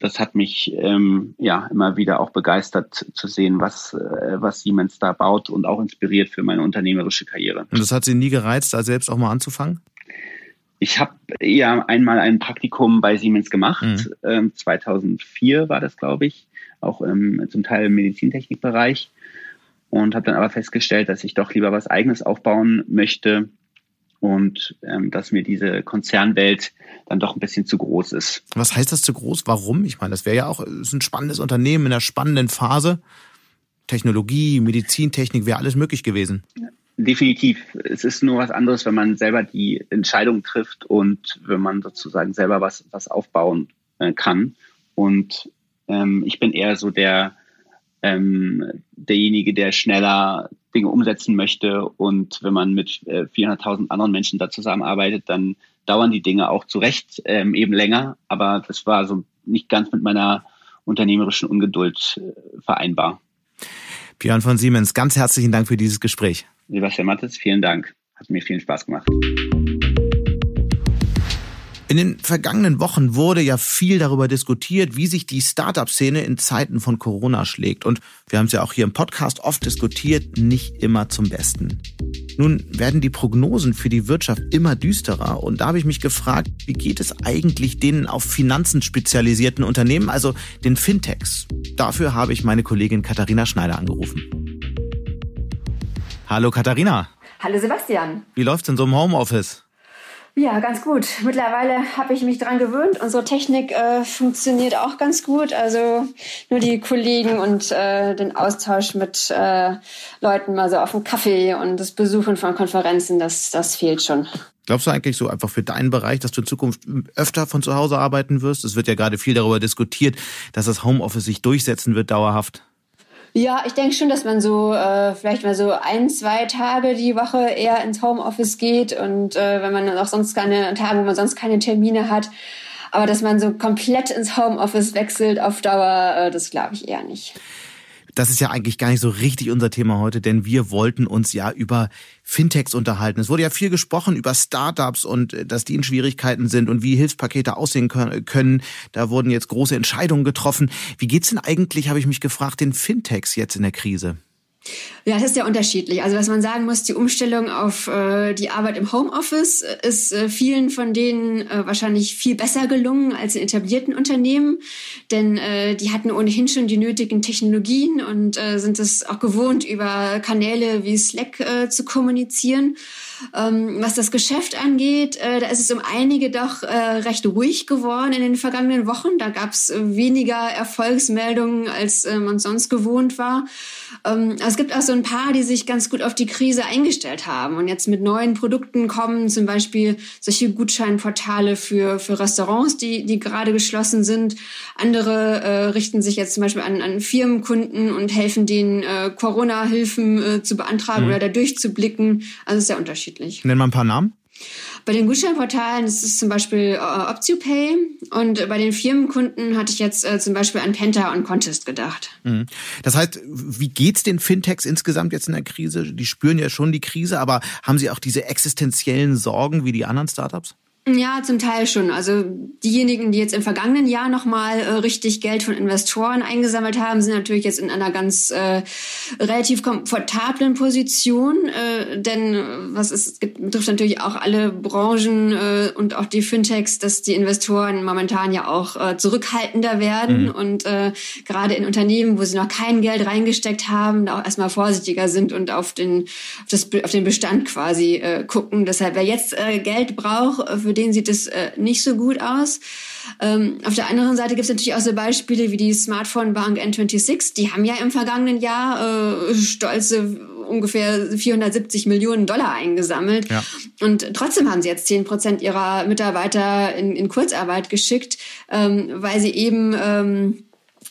das hat mich ähm, ja immer wieder auch begeistert zu sehen, was, äh, was Siemens da baut und auch inspiriert für meine unternehmerische Karriere. Und das hat Sie nie gereizt, da selbst auch mal anzufangen? Ich habe ja einmal ein Praktikum bei Siemens gemacht. Mhm. Ähm, 2004 war das, glaube ich, auch im, zum Teil im Medizintechnikbereich. Und habe dann aber festgestellt, dass ich doch lieber was Eigenes aufbauen möchte und ähm, dass mir diese Konzernwelt dann doch ein bisschen zu groß ist. Was heißt das zu groß? Warum? Ich meine, das wäre ja auch ist ein spannendes Unternehmen in einer spannenden Phase. Technologie, Medizintechnik wäre alles möglich gewesen. Definitiv. Es ist nur was anderes, wenn man selber die Entscheidung trifft und wenn man sozusagen selber was, was aufbauen äh, kann. Und ähm, ich bin eher so der, ähm, derjenige, der schneller Dinge umsetzen möchte. Und wenn man mit äh, 400.000 anderen Menschen da zusammenarbeitet, dann dauern die Dinge auch zu Recht ähm, eben länger. Aber das war so nicht ganz mit meiner unternehmerischen Ungeduld äh, vereinbar. Björn von Siemens, ganz herzlichen Dank für dieses Gespräch. Sebastian Mattes, vielen Dank. Hat mir viel Spaß gemacht. In den vergangenen Wochen wurde ja viel darüber diskutiert, wie sich die Startup-Szene in Zeiten von Corona schlägt. Und wir haben es ja auch hier im Podcast oft diskutiert, nicht immer zum Besten. Nun werden die Prognosen für die Wirtschaft immer düsterer. Und da habe ich mich gefragt, wie geht es eigentlich den auf Finanzen spezialisierten Unternehmen, also den Fintechs? Dafür habe ich meine Kollegin Katharina Schneider angerufen. Hallo Katharina. Hallo Sebastian. Wie läuft's in so einem Homeoffice? Ja, ganz gut. Mittlerweile habe ich mich dran gewöhnt. Unsere Technik äh, funktioniert auch ganz gut. Also nur die Kollegen und äh, den Austausch mit äh, Leuten mal so auf dem Kaffee und das Besuchen von Konferenzen, das, das fehlt schon. Glaubst du eigentlich so einfach für deinen Bereich, dass du in Zukunft öfter von zu Hause arbeiten wirst? Es wird ja gerade viel darüber diskutiert, dass das Homeoffice sich durchsetzen wird dauerhaft. Ja, ich denke schon, dass man so äh, vielleicht mal so ein, zwei Tage die Woche eher ins Homeoffice geht und äh, wenn man auch sonst keine Tage, wo man sonst keine Termine hat. Aber dass man so komplett ins Homeoffice wechselt auf Dauer, äh, das glaube ich eher nicht das ist ja eigentlich gar nicht so richtig unser Thema heute, denn wir wollten uns ja über Fintechs unterhalten. Es wurde ja viel gesprochen über Startups und äh, dass die in Schwierigkeiten sind und wie Hilfspakete aussehen können. Da wurden jetzt große Entscheidungen getroffen. Wie geht's denn eigentlich, habe ich mich gefragt, den Fintechs jetzt in der Krise? Ja, das ist ja unterschiedlich. Also was man sagen muss, die Umstellung auf äh, die Arbeit im Homeoffice ist äh, vielen von denen äh, wahrscheinlich viel besser gelungen als in etablierten Unternehmen, denn äh, die hatten ohnehin schon die nötigen Technologien und äh, sind es auch gewohnt, über Kanäle wie Slack äh, zu kommunizieren. Ähm, was das Geschäft angeht, äh, da ist es um einige doch äh, recht ruhig geworden in den vergangenen Wochen. Da gab es äh, weniger Erfolgsmeldungen, als äh, man sonst gewohnt war. Ähm, es gibt auch so ein paar, die sich ganz gut auf die Krise eingestellt haben und jetzt mit neuen Produkten kommen, zum Beispiel solche Gutscheinportale für, für Restaurants, die, die gerade geschlossen sind. Andere äh, richten sich jetzt zum Beispiel an, an Firmenkunden und helfen denen, äh, Corona-Hilfen äh, zu beantragen mhm. oder da durchzublicken. Also ist sehr unterschiedlich. Nenn mal ein paar Namen. Bei den Gutscheinportalen ist es zum Beispiel äh, OptioPay und bei den Firmenkunden hatte ich jetzt äh, zum Beispiel an Penta und Contest gedacht. Mhm. Das heißt, wie geht's den Fintechs insgesamt jetzt in der Krise? Die spüren ja schon die Krise, aber haben sie auch diese existenziellen Sorgen wie die anderen Startups? Ja, zum Teil schon. Also diejenigen, die jetzt im vergangenen Jahr nochmal äh, richtig Geld von Investoren eingesammelt haben, sind natürlich jetzt in einer ganz äh, relativ komfortablen Position. Äh, denn äh, was es betrifft natürlich auch alle Branchen äh, und auch die Fintechs, dass die Investoren momentan ja auch äh, zurückhaltender werden mhm. und äh, gerade in Unternehmen, wo sie noch kein Geld reingesteckt haben, da auch erstmal vorsichtiger sind und auf den, auf, das, auf den Bestand quasi äh, gucken. Deshalb, wer jetzt äh, Geld braucht, äh, für denen sieht es äh, nicht so gut aus. Ähm, auf der anderen Seite gibt es natürlich auch so Beispiele wie die Smartphone-Bank N26. Die haben ja im vergangenen Jahr äh, stolze ungefähr 470 Millionen Dollar eingesammelt. Ja. Und trotzdem haben sie jetzt 10 Prozent ihrer Mitarbeiter in, in Kurzarbeit geschickt, ähm, weil sie eben ähm,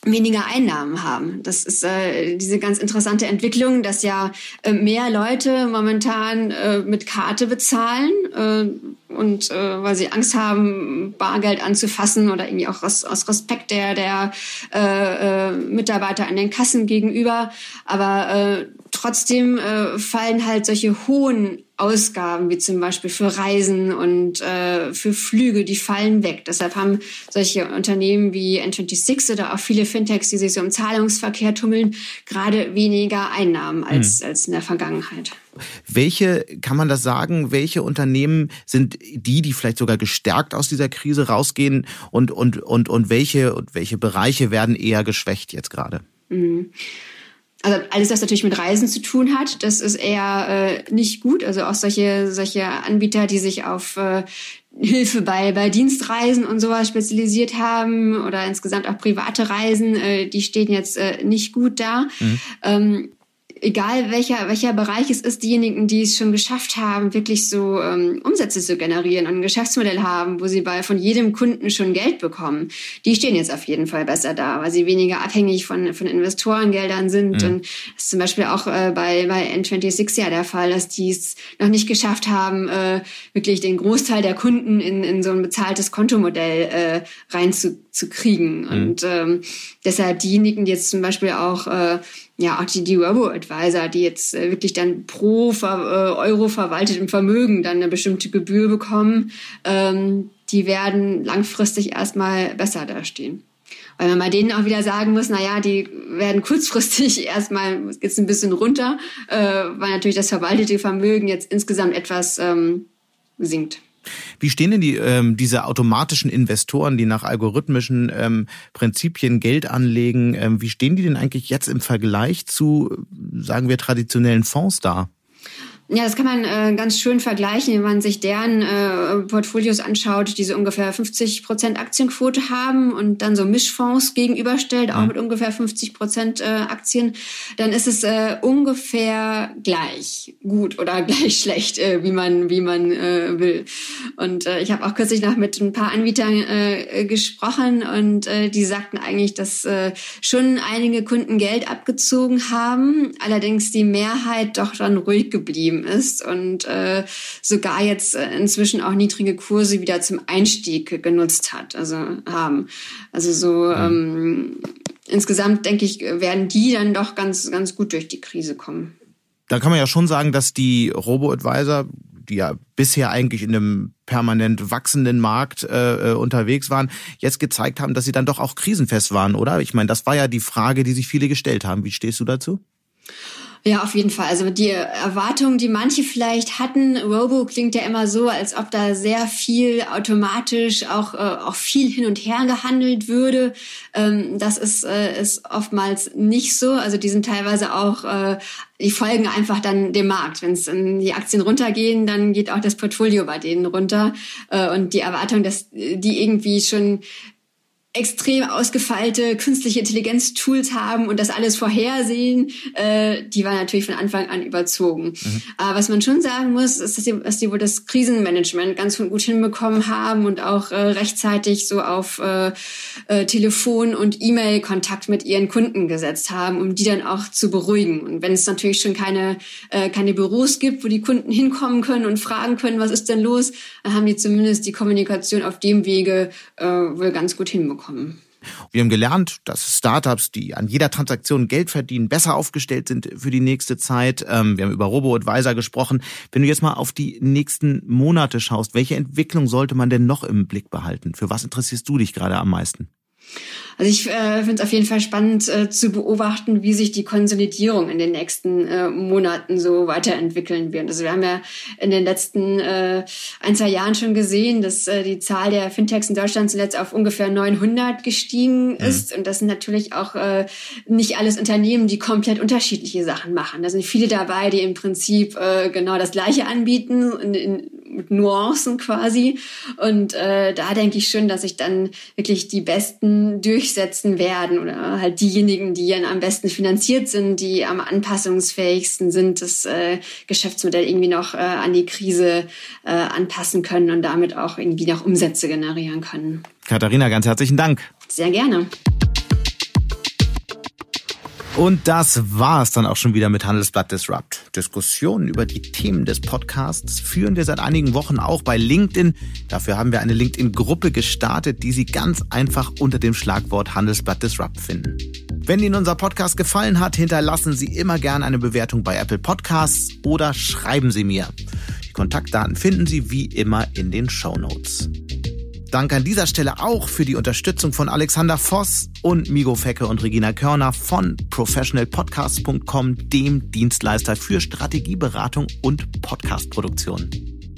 weniger Einnahmen haben. Das ist äh, diese ganz interessante Entwicklung, dass ja äh, mehr Leute momentan äh, mit Karte bezahlen äh, und äh, weil sie Angst haben, Bargeld anzufassen oder irgendwie auch aus, aus Respekt der der äh, äh, Mitarbeiter an den Kassen gegenüber. Aber äh, trotzdem äh, fallen halt solche hohen Ausgaben wie zum Beispiel für Reisen und äh, für Flüge, die fallen weg. Deshalb haben solche Unternehmen wie N26 oder auch viele Fintechs, die sich so im Zahlungsverkehr tummeln, gerade weniger Einnahmen als, mhm. als in der Vergangenheit. Welche, kann man das sagen, welche Unternehmen sind die, die vielleicht sogar gestärkt aus dieser Krise rausgehen und, und, und, und welche, und welche Bereiche werden eher geschwächt jetzt gerade? Mhm. Also alles, was natürlich mit Reisen zu tun hat, das ist eher äh, nicht gut. Also auch solche, solche Anbieter, die sich auf äh, Hilfe bei, bei Dienstreisen und sowas spezialisiert haben oder insgesamt auch private Reisen, äh, die stehen jetzt äh, nicht gut da. Mhm. Ähm, egal welcher, welcher Bereich es ist, diejenigen, die es schon geschafft haben, wirklich so ähm, Umsätze zu generieren und ein Geschäftsmodell haben, wo sie bei von jedem Kunden schon Geld bekommen, die stehen jetzt auf jeden Fall besser da, weil sie weniger abhängig von, von Investorengeldern sind. Mhm. Und das ist zum Beispiel auch äh, bei, bei N26 ja der Fall, dass die es noch nicht geschafft haben, äh, wirklich den Großteil der Kunden in, in so ein bezahltes Kontomodell äh, reinzukriegen. Mhm. Und ähm, deshalb diejenigen, die jetzt zum Beispiel auch äh, ja, auch die, die Robo-Advisor, die jetzt äh, wirklich dann pro Ver, äh, Euro verwaltetem Vermögen dann eine bestimmte Gebühr bekommen, ähm, die werden langfristig erstmal besser dastehen. Weil man mal denen auch wieder sagen muss, na ja, die werden kurzfristig erstmal jetzt ein bisschen runter, äh, weil natürlich das verwaltete Vermögen jetzt insgesamt etwas ähm, sinkt. Wie stehen denn die, ähm, diese automatischen Investoren, die nach algorithmischen ähm, Prinzipien Geld anlegen, ähm, wie stehen die denn eigentlich jetzt im Vergleich zu, sagen wir, traditionellen Fonds da? Ja, das kann man äh, ganz schön vergleichen, wenn man sich deren äh, Portfolios anschaut, die so ungefähr 50 Prozent Aktienquote haben und dann so Mischfonds gegenüberstellt, auch mhm. mit ungefähr 50 Prozent äh, Aktien, dann ist es äh, ungefähr gleich gut oder gleich schlecht, äh, wie man wie man äh, will. Und äh, ich habe auch kürzlich noch mit ein paar Anbietern äh, gesprochen und äh, die sagten eigentlich, dass äh, schon einige Kunden Geld abgezogen haben, allerdings die Mehrheit doch dann ruhig geblieben geblieben ist und äh, sogar jetzt äh, inzwischen auch niedrige Kurse wieder zum Einstieg genutzt hat, also haben. Also so ähm, insgesamt denke ich, werden die dann doch ganz, ganz gut durch die Krise kommen. Da kann man ja schon sagen, dass die Robo-Advisor, die ja bisher eigentlich in einem permanent wachsenden Markt äh, äh, unterwegs waren, jetzt gezeigt haben, dass sie dann doch auch krisenfest waren, oder? Ich meine, das war ja die Frage, die sich viele gestellt haben. Wie stehst du dazu? Ja, auf jeden Fall. Also die Erwartungen, die manche vielleicht hatten, Robo klingt ja immer so, als ob da sehr viel automatisch auch, äh, auch viel hin und her gehandelt würde. Ähm, das ist, äh, ist oftmals nicht so. Also die sind teilweise auch, äh, die folgen einfach dann dem Markt. Wenn es die Aktien runtergehen, dann geht auch das Portfolio bei denen runter. Äh, und die Erwartung, dass die irgendwie schon extrem ausgefeilte künstliche Intelligenz-Tools haben und das alles vorhersehen, äh, die war natürlich von Anfang an überzogen. Mhm. Aber was man schon sagen muss, ist, dass die, dass die wohl das Krisenmanagement ganz gut hinbekommen haben und auch äh, rechtzeitig so auf äh, äh, Telefon- und E-Mail-Kontakt mit ihren Kunden gesetzt haben, um die dann auch zu beruhigen. Und wenn es natürlich schon keine, äh, keine Büros gibt, wo die Kunden hinkommen können und fragen können, was ist denn los, dann haben die zumindest die Kommunikation auf dem Wege äh, wohl ganz gut hinbekommen bekommen. Wir haben gelernt, dass Startups, die an jeder Transaktion Geld verdienen, besser aufgestellt sind für die nächste Zeit. Ähm, wir haben über Robo-Advisor gesprochen. Wenn du jetzt mal auf die nächsten Monate schaust, welche Entwicklung sollte man denn noch im Blick behalten? Für was interessierst du dich gerade am meisten? Also ich äh, finde es auf jeden Fall spannend äh, zu beobachten, wie sich die Konsolidierung in den nächsten äh, Monaten so weiterentwickeln wird. Also wir haben ja in den letzten äh, ein, zwei Jahren schon gesehen, dass äh, die Zahl der Fintechs in Deutschland zuletzt auf ungefähr 900 gestiegen mhm. ist. Und das sind natürlich auch äh, nicht alles Unternehmen, die komplett unterschiedliche Sachen machen. Da sind viele dabei, die im Prinzip äh, genau das Gleiche anbieten, in, in, mit Nuancen quasi. Und äh, da denke ich schon, dass sich dann wirklich die Besten durch durchsetzen werden oder halt diejenigen, die dann am besten finanziert sind, die am anpassungsfähigsten sind, das äh, Geschäftsmodell irgendwie noch äh, an die Krise äh, anpassen können und damit auch irgendwie noch Umsätze generieren können. Katharina, ganz herzlichen Dank. Sehr gerne. Und das war's dann auch schon wieder mit Handelsblatt Disrupt. Diskussionen über die Themen des Podcasts führen wir seit einigen Wochen auch bei LinkedIn. Dafür haben wir eine LinkedIn-Gruppe gestartet, die Sie ganz einfach unter dem Schlagwort Handelsblatt Disrupt finden. Wenn Ihnen unser Podcast gefallen hat, hinterlassen Sie immer gerne eine Bewertung bei Apple Podcasts oder schreiben Sie mir. Die Kontaktdaten finden Sie wie immer in den Show Notes. Dank an dieser Stelle auch für die Unterstützung von Alexander Voss und Migo Fecke und Regina Körner von professionalpodcast.com, dem Dienstleister für Strategieberatung und Podcastproduktion.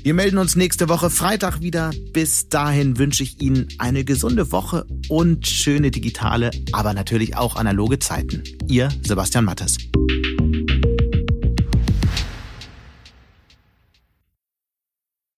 Wir melden uns nächste Woche Freitag wieder. Bis dahin wünsche ich Ihnen eine gesunde Woche und schöne digitale, aber natürlich auch analoge Zeiten. Ihr Sebastian Mattes.